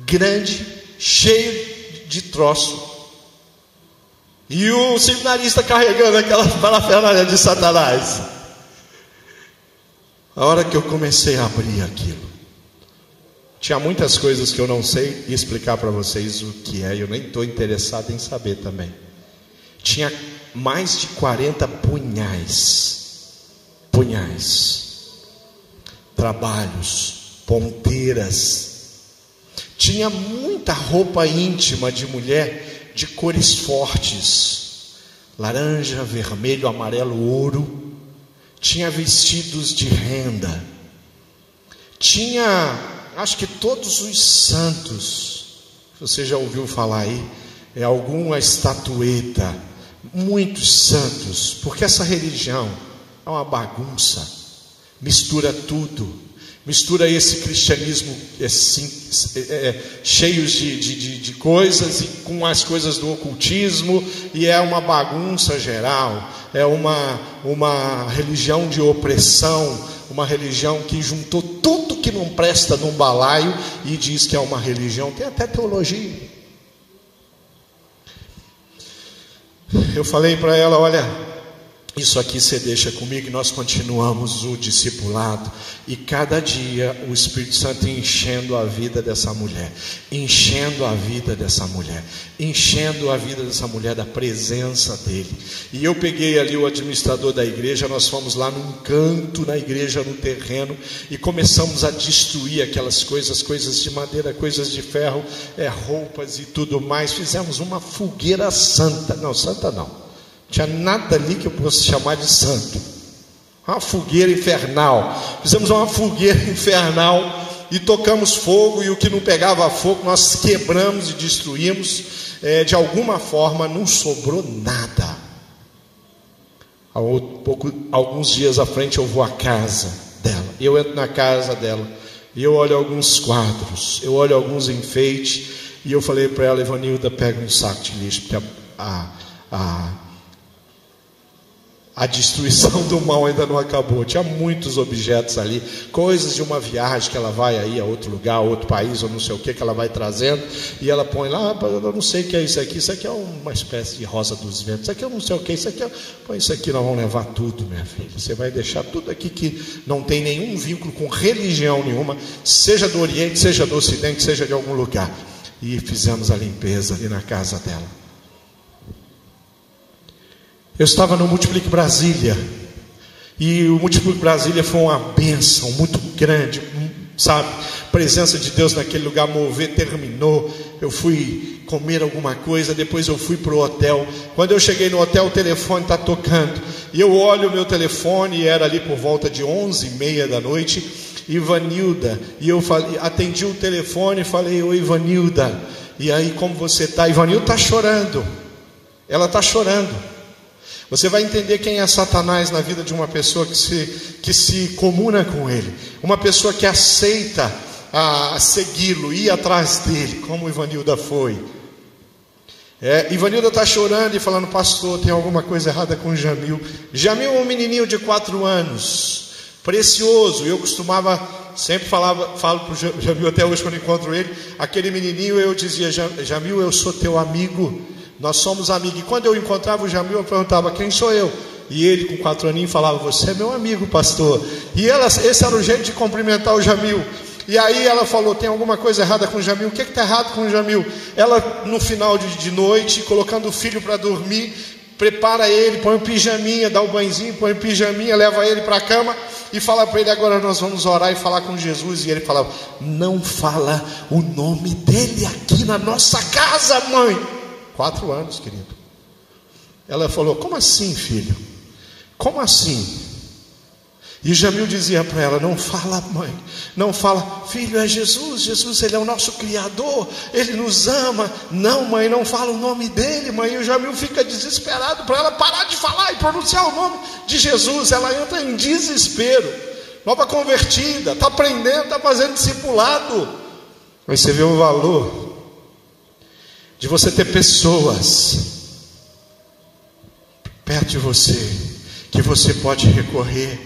grande, cheio de troço. E o seminarista carregando aquela parafernália de Satanás. A hora que eu comecei a abrir aquilo, tinha muitas coisas que eu não sei explicar para vocês o que é, eu nem estou interessado em saber também. Tinha mais de 40 punhais, punhais, trabalhos, ponteiras. Tinha muita roupa íntima de mulher de cores fortes, laranja, vermelho, amarelo, ouro. Tinha vestidos de renda. Tinha acho que todos os santos, você já ouviu falar aí, é alguma estatueta, muitos santos, porque essa religião é uma bagunça, mistura tudo, mistura esse cristianismo assim, é, é, cheios de, de, de, coisas e com as coisas do ocultismo, e é uma bagunça geral, é uma, uma religião de opressão, uma religião que juntou tudo que não presta num balaio e diz que é uma religião, tem até teologia. Eu falei para ela: olha, isso aqui você deixa comigo nós continuamos o discipulado. E cada dia o Espírito Santo enchendo a vida dessa mulher, enchendo a vida dessa mulher, enchendo a vida dessa mulher da presença dele. E eu peguei ali o administrador da igreja, nós fomos lá num canto na igreja, no terreno, e começamos a destruir aquelas coisas, coisas de madeira, coisas de ferro, é, roupas e tudo mais. Fizemos uma fogueira santa. Não, santa não tinha nada ali que eu possa chamar de santo. Uma fogueira infernal. Fizemos uma fogueira infernal e tocamos fogo, e o que não pegava fogo nós quebramos e destruímos. É, de alguma forma não sobrou nada. Alguns dias à frente eu vou à casa dela. Eu entro na casa dela e eu olho alguns quadros, eu olho alguns enfeites e eu falei para ela, Ivanilda, pega um saco de lixo, porque a, a, a a destruição do mal ainda não acabou. Tinha muitos objetos ali, coisas de uma viagem que ela vai aí a outro lugar, a outro país, ou não sei o que, que ela vai trazendo, e ela põe lá, ah, eu não sei o que é isso aqui, isso aqui é uma espécie de rosa dos ventos, isso aqui eu não sei o que, isso aqui é. Põe isso aqui, nós vamos levar tudo, minha filha. Você vai deixar tudo aqui que não tem nenhum vínculo com religião nenhuma, seja do Oriente, seja do Ocidente, seja de algum lugar. E fizemos a limpeza ali na casa dela. Eu estava no Multiplique Brasília. E o Multiplique Brasília foi uma bênção muito grande, sabe? Presença de Deus naquele lugar, mover, terminou. Eu fui comer alguma coisa, depois eu fui para o hotel. Quando eu cheguei no hotel, o telefone está tocando. E eu olho o meu telefone, e era ali por volta de onze e meia da noite. Ivanilda, e eu falei, atendi o telefone e falei, oi Ivanilda, e aí como você está? Ivanilda está chorando, ela está chorando, você vai entender quem é Satanás na vida de uma pessoa que se, que se comuna com ele, uma pessoa que aceita a segui-lo, ir atrás dele, como Ivanilda foi. É, Ivanilda está chorando e falando, pastor, tem alguma coisa errada com Jamil. Jamil é um menininho de quatro anos, precioso. Eu costumava, sempre falava, falo para o Jamil até hoje quando encontro ele, aquele menininho eu dizia, Jamil, eu sou teu amigo. Nós somos amigos. E quando eu encontrava o Jamil, eu perguntava: quem sou eu? E ele, com quatro aninhos, falava: Você é meu amigo, pastor. E ela, esse era o jeito de cumprimentar o Jamil. E aí ela falou: Tem alguma coisa errada com o Jamil? O que está errado com o Jamil? Ela, no final de, de noite, colocando o filho para dormir, prepara ele, põe o pijaminha, dá o banhozinho, põe o pijaminha, leva ele para a cama e fala para ele: Agora nós vamos orar e falar com Jesus. E ele falava: Não fala o nome dele aqui na nossa casa, mãe. Quatro anos, querido. Ela falou: Como assim, filho? Como assim? E Jamil dizia para ela: Não fala, mãe, não fala, filho, é Jesus, Jesus, ele é o nosso Criador, ele nos ama. Não, mãe, não fala o nome dele, mãe. E o Jamil fica desesperado para ela parar de falar e pronunciar o nome de Jesus. Ela entra em desespero. Nova convertida, está aprendendo, está fazendo discipulado. Mas você vê o valor de você ter pessoas perto de você que você pode recorrer.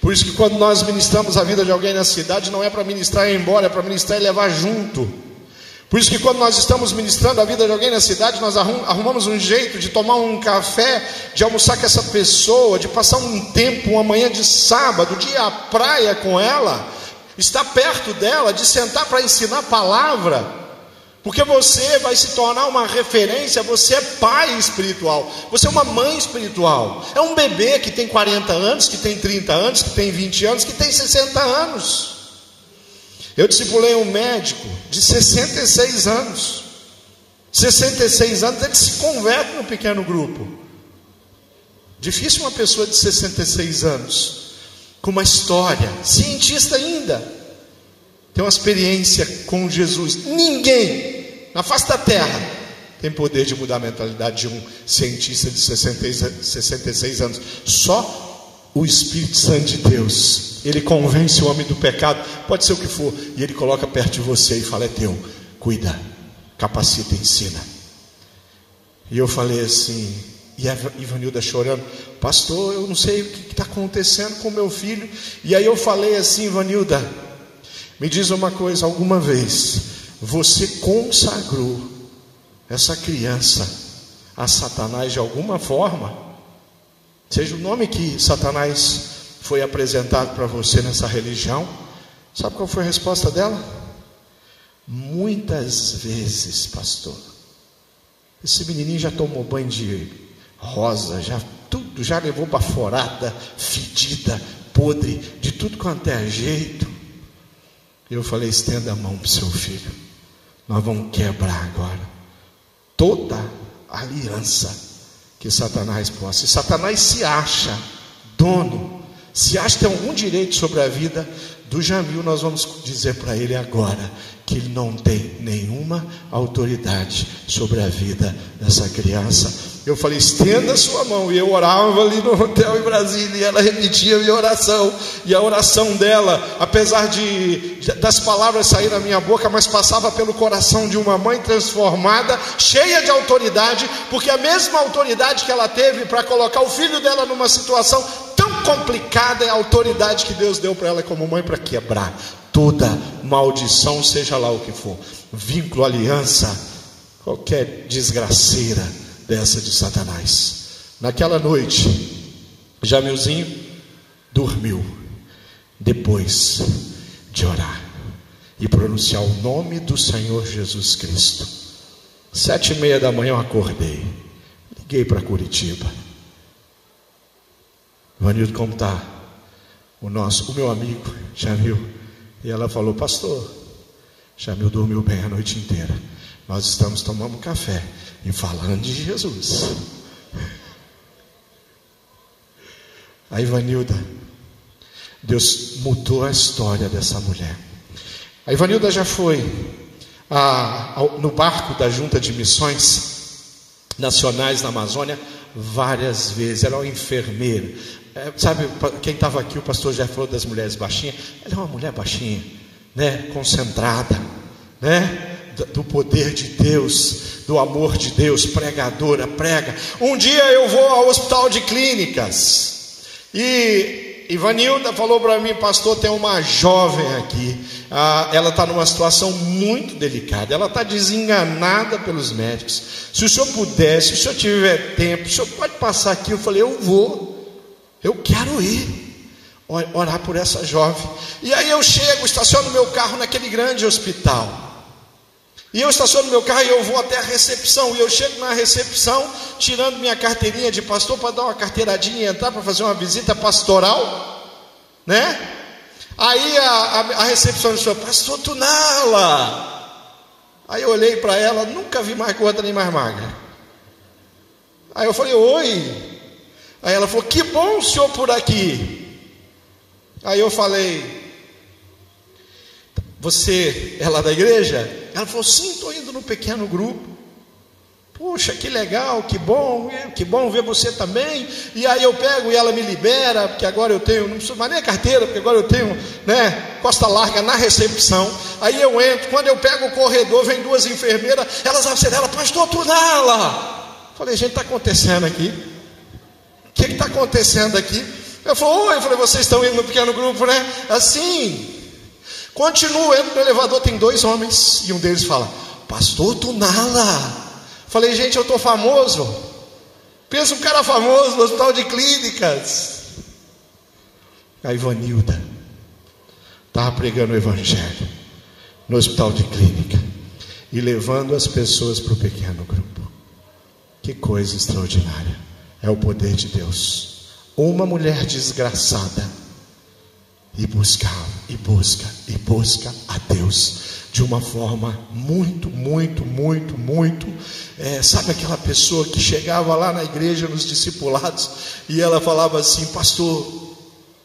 Por isso que quando nós ministramos a vida de alguém na cidade, não é para ministrar e ir embora, é para ministrar e levar junto. Por isso que quando nós estamos ministrando a vida de alguém na cidade, nós arrumamos um jeito de tomar um café, de almoçar com essa pessoa, de passar um tempo, uma manhã de sábado, de ir à praia com ela, estar perto dela, de sentar para ensinar a palavra, porque você vai se tornar uma referência, você é pai espiritual, você é uma mãe espiritual, é um bebê que tem 40 anos, que tem 30 anos, que tem 20 anos, que tem 60 anos. Eu discipulei um médico de 66 anos. 66 anos, ele se converte no pequeno grupo. Difícil uma pessoa de 66 anos, com uma história, cientista ainda, tem uma experiência com Jesus. Ninguém na face da terra tem poder de mudar a mentalidade de um cientista de 66 anos. Só o Espírito Santo de Deus, ele convence o homem do pecado, pode ser o que for, e ele coloca perto de você e fala: É teu, cuida, capacita, ensina. E eu falei assim, e a Ivanilda chorando, pastor, eu não sei o que está acontecendo com meu filho. E aí eu falei assim, Ivanilda, me diz uma coisa, alguma vez você consagrou essa criança a Satanás de alguma forma? Seja o nome que Satanás foi apresentado para você nessa religião, sabe qual foi a resposta dela? Muitas vezes, pastor. Esse menininho já tomou banho de rosa, já tudo, já levou baforada, fedida, podre, de tudo quanto é jeito. Eu falei: estenda a mão para o seu filho. Nós vamos quebrar agora toda aliança que Satanás possa. E Satanás se acha dono, se acha ter algum direito sobre a vida do Jamil, nós vamos dizer para ele agora que ele não tem nenhuma autoridade sobre a vida dessa criança. Eu falei, estenda a sua mão. E eu orava ali no hotel em Brasília, e ela repetia a minha oração. E a oração dela, apesar de das palavras saírem da minha boca, mas passava pelo coração de uma mãe transformada, cheia de autoridade, porque a mesma autoridade que ela teve para colocar o filho dela numa situação tão complicada é a autoridade que Deus deu para ela como mãe para quebrar toda maldição, seja lá o que for, vínculo, aliança, qualquer desgraceira dessa de Satanás. Naquela noite, Jamilzinho dormiu depois de orar e pronunciar o nome do Senhor Jesus Cristo. Sete e meia da manhã eu acordei, liguei para Curitiba. Vanildo, como está? O nosso, o meu amigo Jamil. E ela falou, pastor, Jamil dormiu bem a noite inteira. Nós estamos tomando café e falando de Jesus. A Ivanilda, Deus mudou a história dessa mulher. A Ivanilda já foi a, a, no barco da Junta de Missões Nacionais na Amazônia várias vezes. Ela é uma enfermeira. É, sabe, quem estava aqui, o pastor já falou das mulheres baixinhas. Ela é uma mulher baixinha, né? concentrada, né? Do poder de Deus, do amor de Deus, pregadora, prega. Um dia eu vou ao hospital de clínicas e Ivanilda falou para mim, pastor, tem uma jovem aqui, ah, ela está numa situação muito delicada, ela está desenganada pelos médicos. Se o senhor puder, se o senhor tiver tempo, o senhor pode passar aqui. Eu falei, eu vou, eu quero ir orar por essa jovem. E aí eu chego, estaciono meu carro naquele grande hospital. E eu estaciono meu carro e eu vou até a recepção. E eu chego na recepção, tirando minha carteirinha de pastor para dar uma carteiradinha e entrar para fazer uma visita pastoral, né? Aí a, a, a recepcionista falou, pastor Tunala. Aí eu olhei para ela, nunca vi mais gorda nem mais magra. Aí eu falei, oi. Aí ela falou, que bom o senhor por aqui. Aí eu falei, você é lá da igreja? Ela falou: sim, estou indo no pequeno grupo. Puxa, que legal, que bom, que bom ver você também. E aí eu pego e ela me libera, porque agora eu tenho, não preciso mais nem a carteira, porque agora eu tenho, né, costa larga na recepção. Aí eu entro, quando eu pego o corredor, vem duas enfermeiras, elas aceleram, pastor Tunala. Falei, gente, está acontecendo aqui? O que está acontecendo aqui? Eu falei, oi, eu falei, vocês estão indo no pequeno grupo, né? Assim. Continuo, entro no elevador, tem dois homens, e um deles fala, pastor Tunala. Falei, gente, eu estou famoso. Pensa um cara famoso no hospital de clínicas. A Ivanilda estava pregando o Evangelho no hospital de clínica e levando as pessoas para o pequeno grupo. Que coisa extraordinária! É o poder de Deus. Uma mulher desgraçada e busca, e busca, e busca a Deus de uma forma muito, muito, muito, muito. É, sabe aquela pessoa que chegava lá na igreja nos discipulados e ela falava assim: Pastor,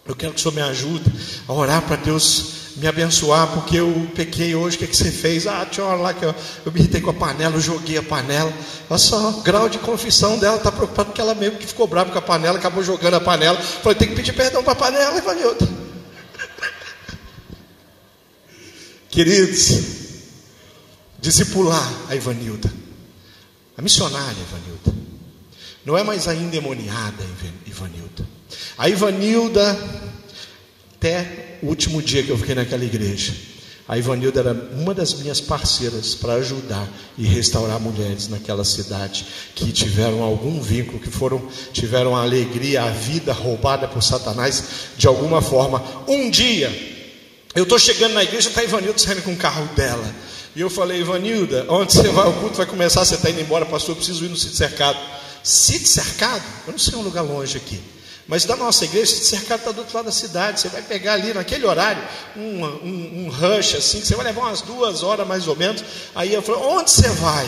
eu quero que o senhor me ajude a orar para Deus me abençoar, porque eu pequei hoje, o que, que você fez? Ah, tinha uma lá que eu, eu me irritei com a panela, eu joguei a panela. Olha só, o grau de confissão dela, está preocupada porque ela mesmo que ficou brava com a panela, acabou jogando a panela. Falei, tem que pedir perdão para a panela, Ivanildo. Queridos, discipular a Ivanilda, a missionária Ivanilda, não é mais a endemoniada Ivanilda. A Ivanilda, até o último dia que eu fiquei naquela igreja, a Ivanilda era uma das minhas parceiras para ajudar e restaurar mulheres naquela cidade que tiveram algum vínculo, que foram tiveram a alegria, a vida roubada por Satanás de alguma forma. Um dia eu estou chegando na igreja, está Ivanilda saindo com o carro dela. E eu falei, Ivanilda, onde você vai? O culto vai começar, você está indo embora, pastor, eu preciso ir no sítio cercado. Sítio cercado? Eu não sei um lugar longe aqui. Mas da nossa igreja, sítio cercado está do outro lado da cidade. Você vai pegar ali naquele horário, um, um, um rush assim, que você vai levar umas duas horas mais ou menos. Aí eu falei, onde você vai?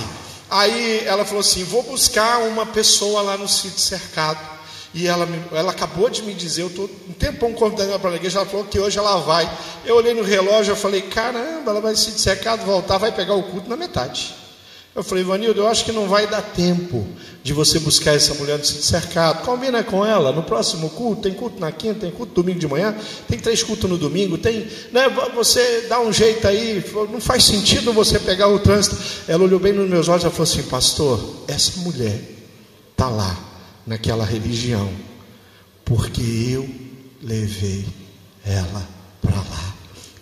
Aí ela falou assim: vou buscar uma pessoa lá no sítio cercado. E ela, ela acabou de me dizer, eu estou um tempão convidando ela para a igreja, ela falou que hoje ela vai. Eu olhei no relógio, eu falei, caramba, ela vai se dissecado, voltar, vai pegar o culto na metade. Eu falei, Ivanildo, eu acho que não vai dar tempo de você buscar essa mulher no cercado. Combina com ela no próximo culto. Tem culto na quinta, tem culto domingo de manhã, tem três cultos no domingo. Tem, né, você dá um jeito aí. Não faz sentido você pegar o trânsito. Ela olhou bem nos meus olhos e falou assim: Pastor, essa mulher está lá naquela religião, porque eu levei ela para lá.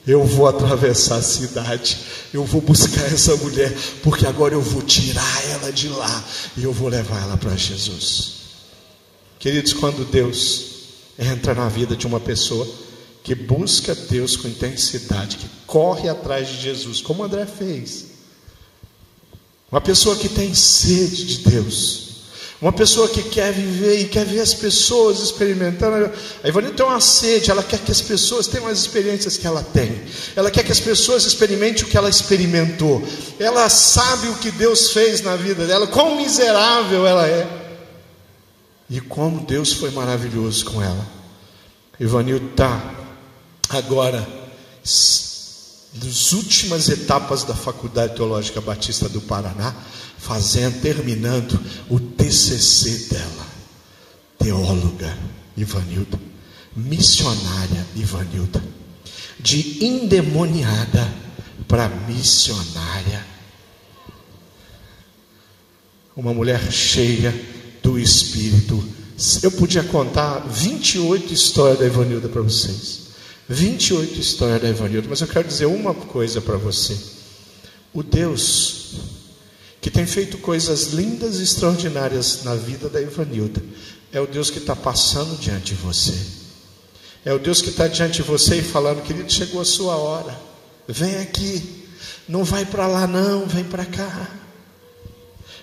Eu vou atravessar a cidade, eu vou buscar essa mulher, porque agora eu vou tirar ela de lá e eu vou levar ela para Jesus. Queridos, quando Deus entra na vida de uma pessoa que busca Deus com intensidade, que corre atrás de Jesus, como André fez, uma pessoa que tem sede de Deus, uma pessoa que quer viver e quer ver as pessoas experimentando. A Ivone tem uma sede, ela quer que as pessoas tenham as experiências que ela tem. Ela quer que as pessoas experimentem o que ela experimentou. Ela sabe o que Deus fez na vida dela, quão miserável ela é. E como Deus foi maravilhoso com ela. Ivanildo está agora nas últimas etapas da Faculdade Teológica Batista do Paraná fazendo, terminando o TCC dela. Teóloga Ivanilda, missionária Ivanilda, de endemoniada para missionária. Uma mulher cheia do Espírito. Eu podia contar 28 histórias da Ivanilda para vocês. 28 histórias da Ivanilda, mas eu quero dizer uma coisa para você. O Deus que tem feito coisas lindas e extraordinárias na vida da Ivanilda, é o Deus que está passando diante de você. É o Deus que está diante de você e falando, querido, chegou a sua hora. Vem aqui. Não vai para lá, não, vem para cá.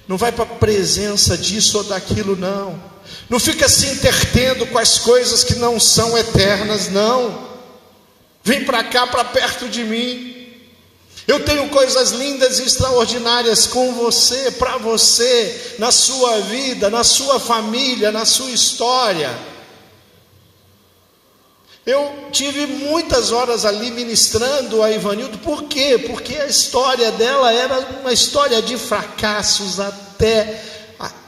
Não vai para a presença disso ou daquilo, não. Não fica se intertendo com as coisas que não são eternas, não. Vem para cá, para perto de mim. Eu tenho coisas lindas e extraordinárias com você, para você, na sua vida, na sua família, na sua história. Eu tive muitas horas ali ministrando a Ivanildo, por quê? Porque a história dela era uma história de fracassos até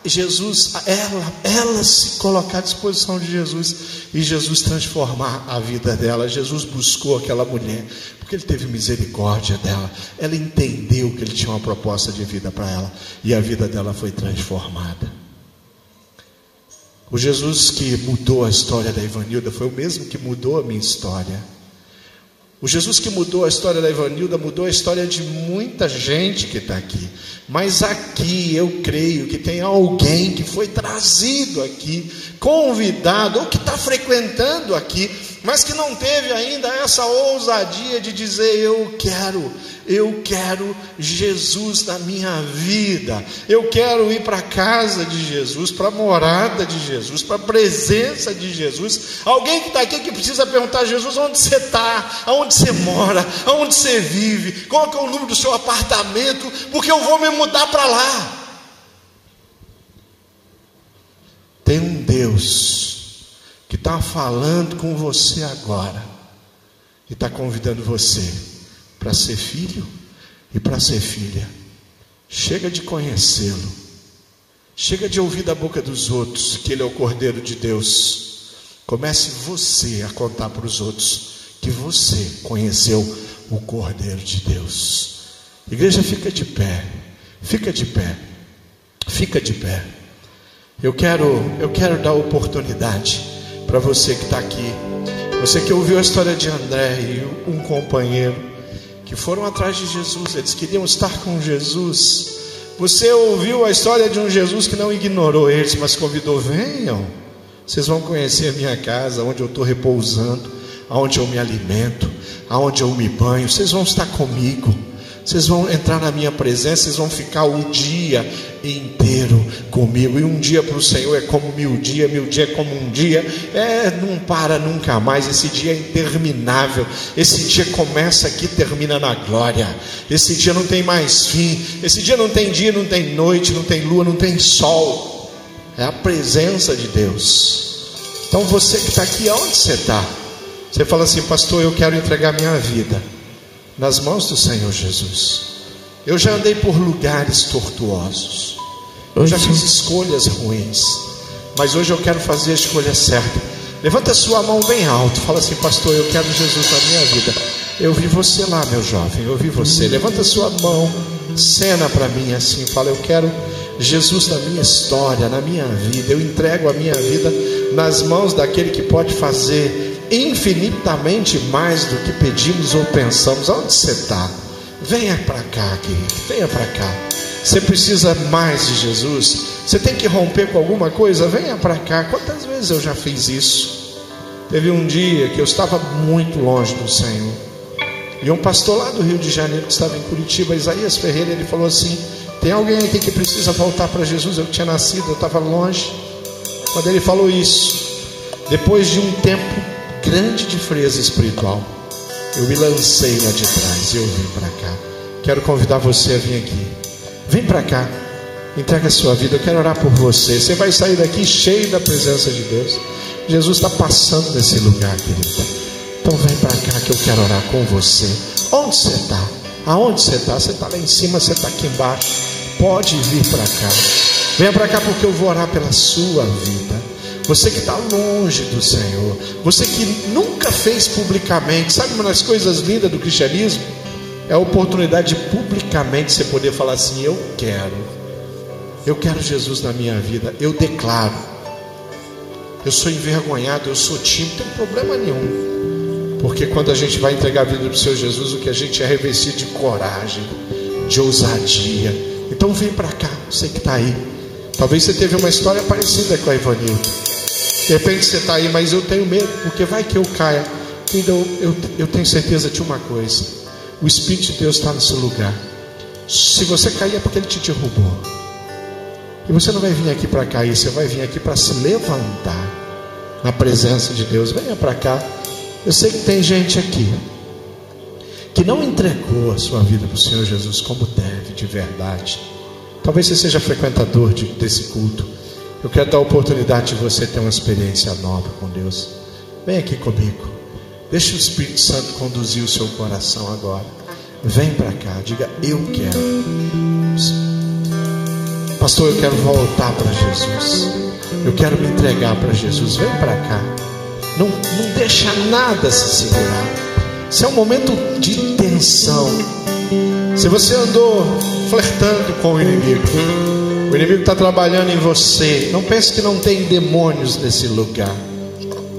Jesus, ela, ela se colocar à disposição de Jesus e Jesus transformar a vida dela. Jesus buscou aquela mulher, porque ele teve misericórdia dela. Ela entendeu que ele tinha uma proposta de vida para ela e a vida dela foi transformada. O Jesus que mudou a história da Ivanilda foi o mesmo que mudou a minha história. O Jesus que mudou a história da Ivanilda mudou a história de muita gente que está aqui. Mas aqui eu creio que tem alguém que foi trazido aqui, convidado, ou que está frequentando aqui, mas que não teve ainda essa ousadia de dizer: Eu quero, eu quero Jesus na minha vida, eu quero ir para a casa de Jesus, para a morada de Jesus, para a presença de Jesus. Alguém que está aqui que precisa perguntar Jesus: onde você está, aonde você mora, aonde você vive, qual é o número do seu apartamento, porque eu vou me mudar para lá. Tem um Deus que está falando com você agora e está convidando você para ser filho e para ser filha. Chega de conhecê-lo, chega de ouvir da boca dos outros que ele é o Cordeiro de Deus. Comece você a contar para os outros que você conheceu o Cordeiro de Deus. Igreja, fica de pé, fica de pé, fica de pé. Eu quero, eu quero dar oportunidade para você que está aqui, você que ouviu a história de André e um companheiro que foram atrás de Jesus, eles queriam estar com Jesus. Você ouviu a história de um Jesus que não ignorou eles, mas convidou: venham, vocês vão conhecer a minha casa, onde eu estou repousando, aonde eu me alimento, aonde eu me banho, vocês vão estar comigo. Vocês vão entrar na minha presença, vocês vão ficar o dia inteiro comigo. E um dia para o Senhor é como mil dias, mil dias é como um dia. É, não para nunca mais. Esse dia é interminável. Esse dia começa aqui, termina na glória. Esse dia não tem mais fim. Esse dia não tem dia, não tem noite, não tem lua, não tem sol. É a presença de Deus. Então você que está aqui, aonde você está? Você fala assim, pastor, eu quero entregar minha vida nas mãos do Senhor Jesus. Eu já andei por lugares tortuosos. Eu já fiz escolhas ruins. Mas hoje eu quero fazer a escolha certa. Levanta a sua mão bem alto. Fala assim, pastor, eu quero Jesus na minha vida. Eu vi você lá, meu jovem. Eu vi você. Levanta a sua mão. Cena para mim assim. Fala, eu quero Jesus na minha história, na minha vida. Eu entrego a minha vida nas mãos daquele que pode fazer infinitamente mais do que pedimos ou pensamos. Onde você está? Venha para cá, querido, venha para cá. Você precisa mais de Jesus? Você tem que romper com alguma coisa? Venha para cá. Quantas vezes eu já fiz isso? Teve um dia que eu estava muito longe do Senhor. E um pastor lá do Rio de Janeiro, que estava em Curitiba, Isaías Ferreira, ele falou assim: Tem alguém aqui que precisa voltar para Jesus? Eu tinha nascido, eu estava longe. Quando ele falou isso, depois de um tempo grande de frieza espiritual, eu me lancei lá de trás eu vim para cá. Quero convidar você a vir aqui. Vem para cá. Entrega a sua vida. Eu quero orar por você. Você vai sair daqui cheio da presença de Deus. Jesus está passando nesse lugar, querido. Então vem para cá que eu quero orar com você. Onde você está? Aonde você está? Você está lá em cima, você está aqui embaixo. Pode vir para cá. Venha para cá porque eu vou orar pela sua vida você que está longe do Senhor, você que nunca fez publicamente, sabe uma das coisas lindas do cristianismo? É a oportunidade de publicamente você poder falar assim: Eu quero, eu quero Jesus na minha vida, eu declaro. Eu sou envergonhado, eu sou tímido, não tem problema nenhum. Porque quando a gente vai entregar a vida para o Senhor Jesus, o que a gente é revestido de coragem, de ousadia. Então vem para cá, você que está aí. Talvez você teve uma história parecida com a Ivanildo. De repente você está aí, mas eu tenho medo, porque vai que eu caia. Então eu, eu tenho certeza de uma coisa: o Espírito de Deus está nesse lugar. Se você cair é porque ele te derrubou. E você não vai vir aqui para cair, você vai vir aqui para se levantar na presença de Deus. Venha para cá. Eu sei que tem gente aqui que não entregou a sua vida para o Senhor Jesus como deve, de verdade. Talvez você seja frequentador de, desse culto. Eu quero dar a oportunidade de você ter uma experiência nova com Deus. Vem aqui comigo. Deixa o Espírito Santo conduzir o seu coração agora. Vem para cá, diga eu quero. Pastor, eu quero voltar para Jesus. Eu quero me entregar para Jesus. Vem para cá. Não, não deixa nada se segurar. Isso é um momento de tensão. Se você andou flertando com o inimigo, o inimigo está trabalhando em você. Não pense que não tem demônios nesse lugar,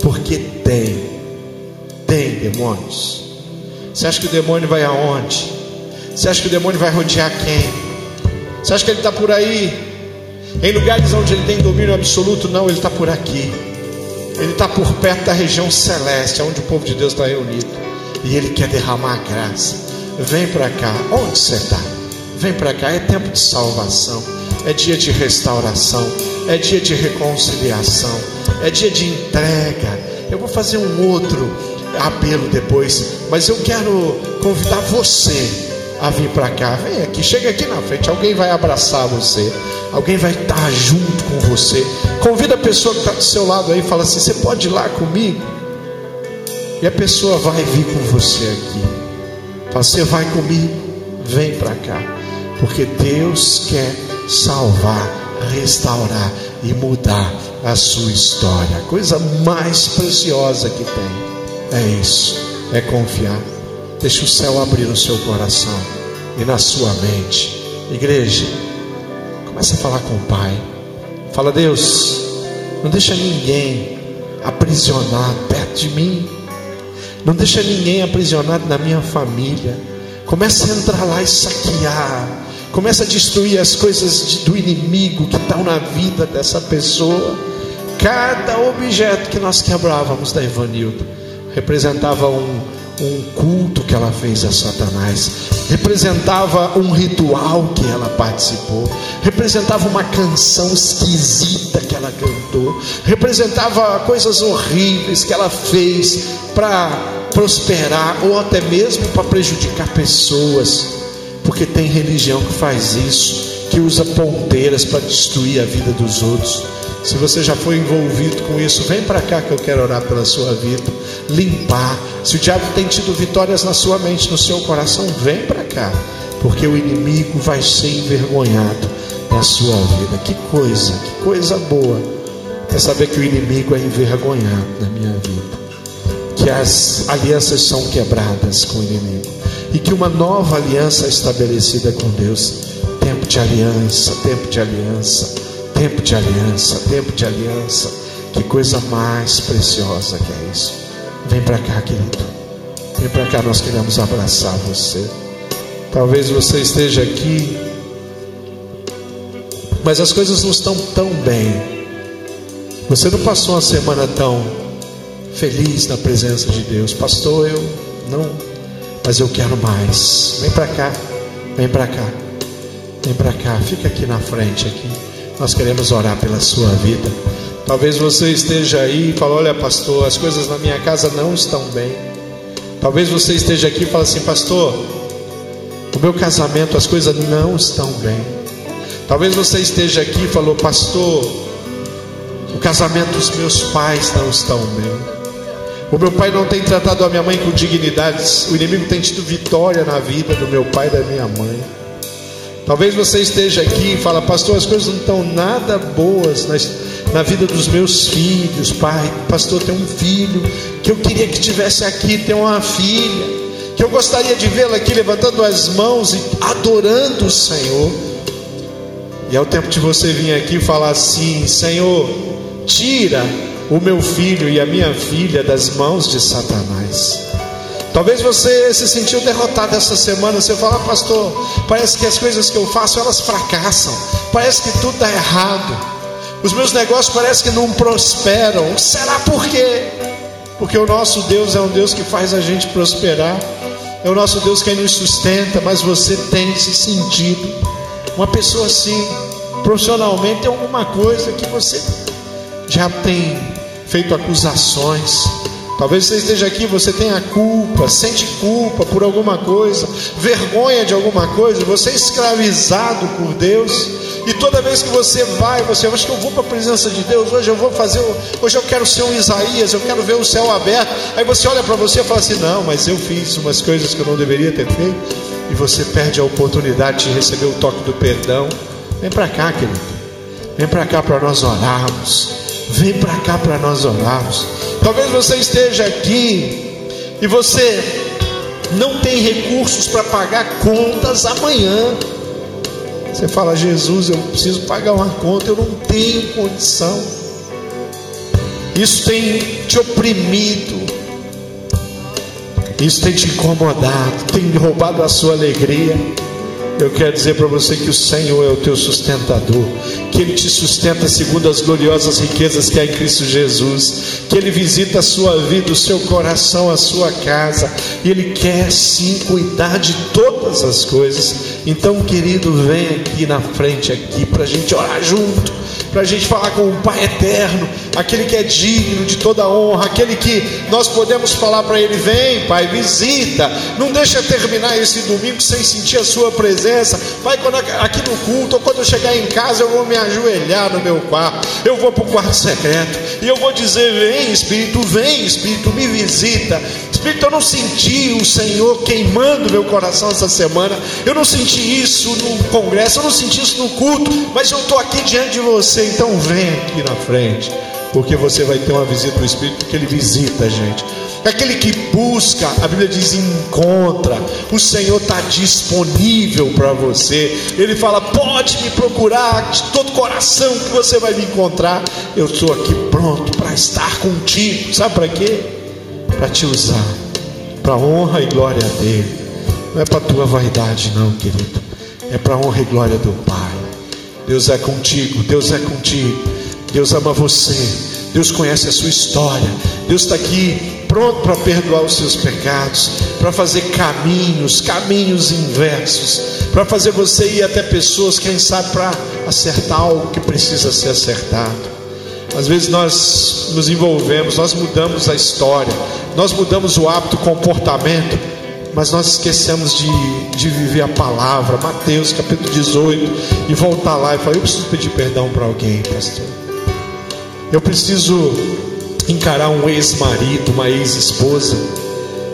porque tem. Tem demônios. Você acha que o demônio vai aonde? Você acha que o demônio vai rodear quem? Você acha que ele está por aí? Em lugares onde ele tem domínio absoluto? Não, ele está por aqui. Ele está por perto da região celeste, onde o povo de Deus está reunido. E ele quer derramar graça. Vem para cá. Onde você está? Vem para cá. É tempo de salvação. É dia de restauração. É dia de reconciliação. É dia de entrega. Eu vou fazer um outro apelo depois. Mas eu quero convidar você a vir para cá. Vem aqui, chega aqui na frente. Alguém vai abraçar você. Alguém vai estar junto com você. Convida a pessoa que está do seu lado aí e fala assim: Você pode ir lá comigo? E a pessoa vai vir com você aqui. Fala, você vai comigo? Vem para cá. Porque Deus quer salvar, restaurar e mudar a sua história. A coisa mais preciosa que tem é isso, é confiar. Deixa o céu abrir no seu coração e na sua mente. Igreja, comece a falar com o Pai. Fala, Deus, não deixa ninguém aprisionado perto de mim. Não deixa ninguém aprisionado na minha família. Começa a entrar lá e saquear. Começa a destruir as coisas de, do inimigo que estão na vida dessa pessoa. Cada objeto que nós quebrávamos da Ivanildo representava um, um culto que ela fez a Satanás, representava um ritual que ela participou, representava uma canção esquisita que ela cantou, representava coisas horríveis que ela fez para prosperar ou até mesmo para prejudicar pessoas, porque tem religião que faz isso, que usa ponteiras para destruir a vida dos outros. Se você já foi envolvido com isso, vem para cá que eu quero orar pela sua vida. Limpar. Se o diabo tem tido vitórias na sua mente, no seu coração, vem para cá. Porque o inimigo vai ser envergonhado na sua vida. Que coisa, que coisa boa. É saber que o inimigo é envergonhado na minha vida. Que as alianças são quebradas com o inimigo. E que uma nova aliança é estabelecida com Deus. Tempo de aliança, tempo de aliança Tempo de aliança, tempo de aliança. Que coisa mais preciosa que é isso. Vem para cá, querido. Vem para cá, nós queremos abraçar você. Talvez você esteja aqui, mas as coisas não estão tão bem. Você não passou uma semana tão feliz na presença de Deus, pastor. Eu não, mas eu quero mais. Vem para cá, vem para cá, vem para cá. Fica aqui na frente aqui. Nós queremos orar pela sua vida. Talvez você esteja aí e fale: Olha, pastor, as coisas na minha casa não estão bem. Talvez você esteja aqui e fale assim: Pastor, o meu casamento, as coisas não estão bem. Talvez você esteja aqui e falou: Pastor, o casamento dos meus pais não estão bem. O meu pai não tem tratado a minha mãe com dignidade. O inimigo tem tido vitória na vida do meu pai e da minha mãe. Talvez você esteja aqui e fala, pastor, as coisas não estão nada boas na, na vida dos meus filhos, pai. Pastor, tem um filho que eu queria que tivesse aqui, tem uma filha, que eu gostaria de vê-la aqui levantando as mãos e adorando o Senhor. E é o tempo de você vir aqui e falar assim: Senhor, tira o meu filho e a minha filha das mãos de Satanás. Talvez você se sentiu derrotado essa semana. Você fala, pastor, parece que as coisas que eu faço elas fracassam. Parece que tudo está errado. Os meus negócios parece que não prosperam. Será por quê? Porque o nosso Deus é um Deus que faz a gente prosperar. É o nosso Deus que nos sustenta. Mas você tem se sentido uma pessoa assim, profissionalmente, tem alguma coisa que você já tem feito acusações Talvez você esteja aqui, você tenha culpa, sente culpa por alguma coisa, vergonha de alguma coisa, você é escravizado por Deus, E toda vez que você vai, você acha que eu vou para a presença de Deus, hoje eu vou fazer, hoje eu quero ser um Isaías, eu quero ver o céu aberto. Aí você olha para você e fala assim: não, mas eu fiz umas coisas que eu não deveria ter feito. E você perde a oportunidade de receber o toque do perdão. Vem para cá, querido. Vem para cá para nós orarmos. Vem para cá para nós orarmos. Talvez você esteja aqui e você não tem recursos para pagar contas amanhã. Você fala, Jesus, eu preciso pagar uma conta, eu não tenho condição. Isso tem te oprimido, isso tem te incomodado, tem roubado a sua alegria. Eu quero dizer para você que o Senhor é o teu sustentador, que Ele te sustenta segundo as gloriosas riquezas que há em Cristo Jesus, que Ele visita a sua vida, o seu coração, a sua casa, e Ele quer sim cuidar de todas as coisas. Então, querido, vem aqui na frente aqui para a gente orar junto para a gente falar com o Pai eterno, aquele que é digno de toda honra, aquele que nós podemos falar para Ele: vem, Pai, visita, não deixa terminar esse domingo sem sentir a Sua presença. Pai, quando aqui no culto, ou quando eu chegar em casa, eu vou me ajoelhar no meu quarto, eu vou para o quarto secreto e eu vou dizer: vem, Espírito, vem, Espírito, me visita. Espírito, eu não senti o Senhor queimando meu coração essa semana, eu não senti isso no congresso, eu não senti isso no culto, mas eu estou aqui diante de você então vem aqui na frente, porque você vai ter uma visita do Espírito, porque ele visita a gente. Aquele que busca, a Bíblia diz encontra, o Senhor está disponível para você. Ele fala: pode me procurar de todo coração que você vai me encontrar. Eu estou aqui pronto para estar contigo. Sabe para quê? Para te usar, para honra e glória dele. Não é para tua vaidade, não, querido. É para honra e glória do Pai. Deus é contigo, Deus é contigo. Deus ama você. Deus conhece a sua história. Deus está aqui pronto para perdoar os seus pecados, para fazer caminhos, caminhos inversos, para fazer você ir até pessoas, quem sabe, para acertar algo que precisa ser acertado. Às vezes nós nos envolvemos, nós mudamos a história, nós mudamos o hábito, o comportamento mas nós esquecemos de, de viver a palavra, Mateus capítulo 18, e voltar lá e falar: Eu preciso pedir perdão para alguém, pastor. Eu preciso encarar um ex-marido, uma ex-esposa.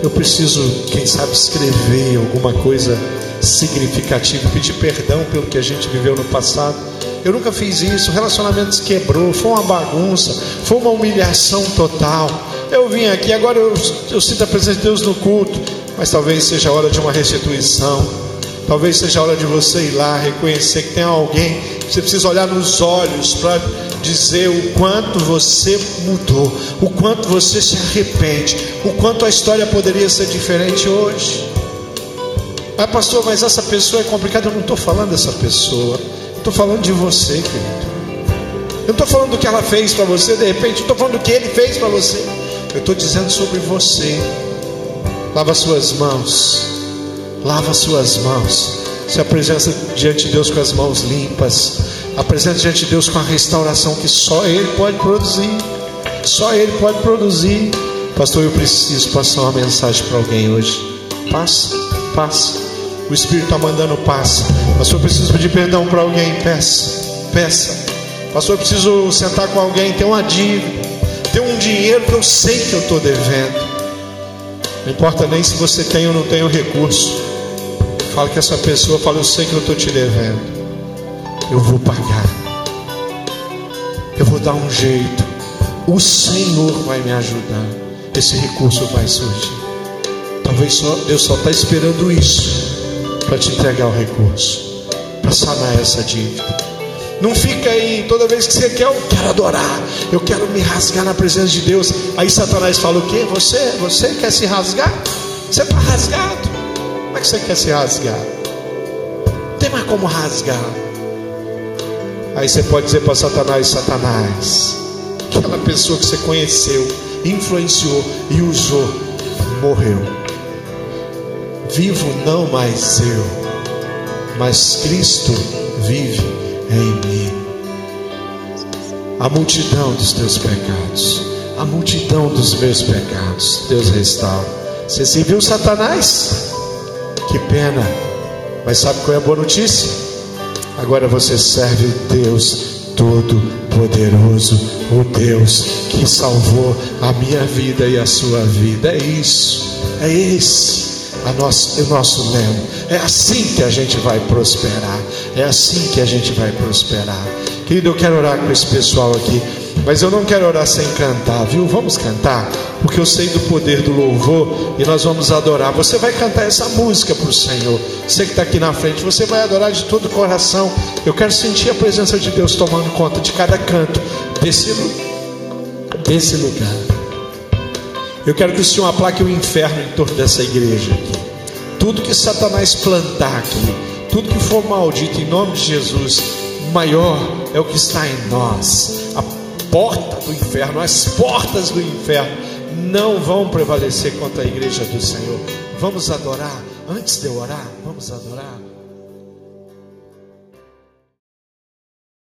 Eu preciso, quem sabe, escrever alguma coisa significativa, pedir perdão pelo que a gente viveu no passado. Eu nunca fiz isso, o relacionamento se quebrou, foi uma bagunça, foi uma humilhação total. Eu vim aqui, agora eu, eu sinto a presença de Deus no culto mas talvez seja a hora de uma restituição. Talvez seja a hora de você ir lá reconhecer que tem alguém. Você precisa olhar nos olhos para dizer o quanto você mudou, o quanto você se arrepende, o quanto a história poderia ser diferente hoje. Ah, pastor, mas essa pessoa é complicada. Eu não estou falando dessa pessoa, estou falando de você, querido. Eu não estou falando do que ela fez para você, de repente, estou falando do que ele fez para você. Eu estou dizendo sobre você. Lava suas mãos. Lava suas mãos. Se apresenta diante de Deus com as mãos limpas. Apresenta diante de Deus com a restauração que só Ele pode produzir. Só Ele pode produzir. Pastor, eu preciso passar uma mensagem para alguém hoje. Passa, passa. O Espírito está mandando passa. Pastor, eu preciso pedir perdão para alguém. Peça, peça. Pastor, eu preciso sentar com alguém. Tem uma dívida. Tem um dinheiro que eu sei que eu estou devendo. Não importa nem se você tem ou não tem o recurso. Fala que essa pessoa fala, eu sei que eu estou te devendo. Eu vou pagar. Eu vou dar um jeito. O Senhor vai me ajudar. Esse recurso vai surgir. Talvez só, Deus só está esperando isso para te entregar o recurso, para sanar essa dívida. Não fica aí, toda vez que você quer, eu quero adorar, eu quero me rasgar na presença de Deus. Aí Satanás fala o quê? Você, você quer se rasgar? Você está rasgado. Como é que você quer se rasgar? Não tem mais como rasgar. Aí você pode dizer para Satanás, Satanás, aquela pessoa que você conheceu, influenciou e usou, morreu. Vivo não mais eu, mas Cristo vive em mim. A multidão dos teus pecados, a multidão dos meus pecados, Deus restaura. Você se viu Satanás? Que pena. Mas sabe qual é a boa notícia? Agora você serve o Deus Todo-Poderoso, o Deus que salvou a minha vida e a sua vida. É isso, é esse a nosso, o nosso lema. É assim que a gente vai prosperar. É assim que a gente vai prosperar. Querido, eu quero orar com esse pessoal aqui. Mas eu não quero orar sem cantar, viu? Vamos cantar, porque eu sei do poder do louvor e nós vamos adorar. Você vai cantar essa música para o Senhor. Você que está aqui na frente, você vai adorar de todo o coração. Eu quero sentir a presença de Deus tomando conta de cada canto desse, desse lugar. Eu quero que o Senhor aplaque o inferno em torno dessa igreja aqui. Tudo que Satanás plantar aqui, tudo que for maldito em nome de Jesus, maior é o que está em nós. A porta do inferno, as portas do inferno não vão prevalecer contra a igreja do Senhor. Vamos adorar. Antes de eu orar, vamos adorar.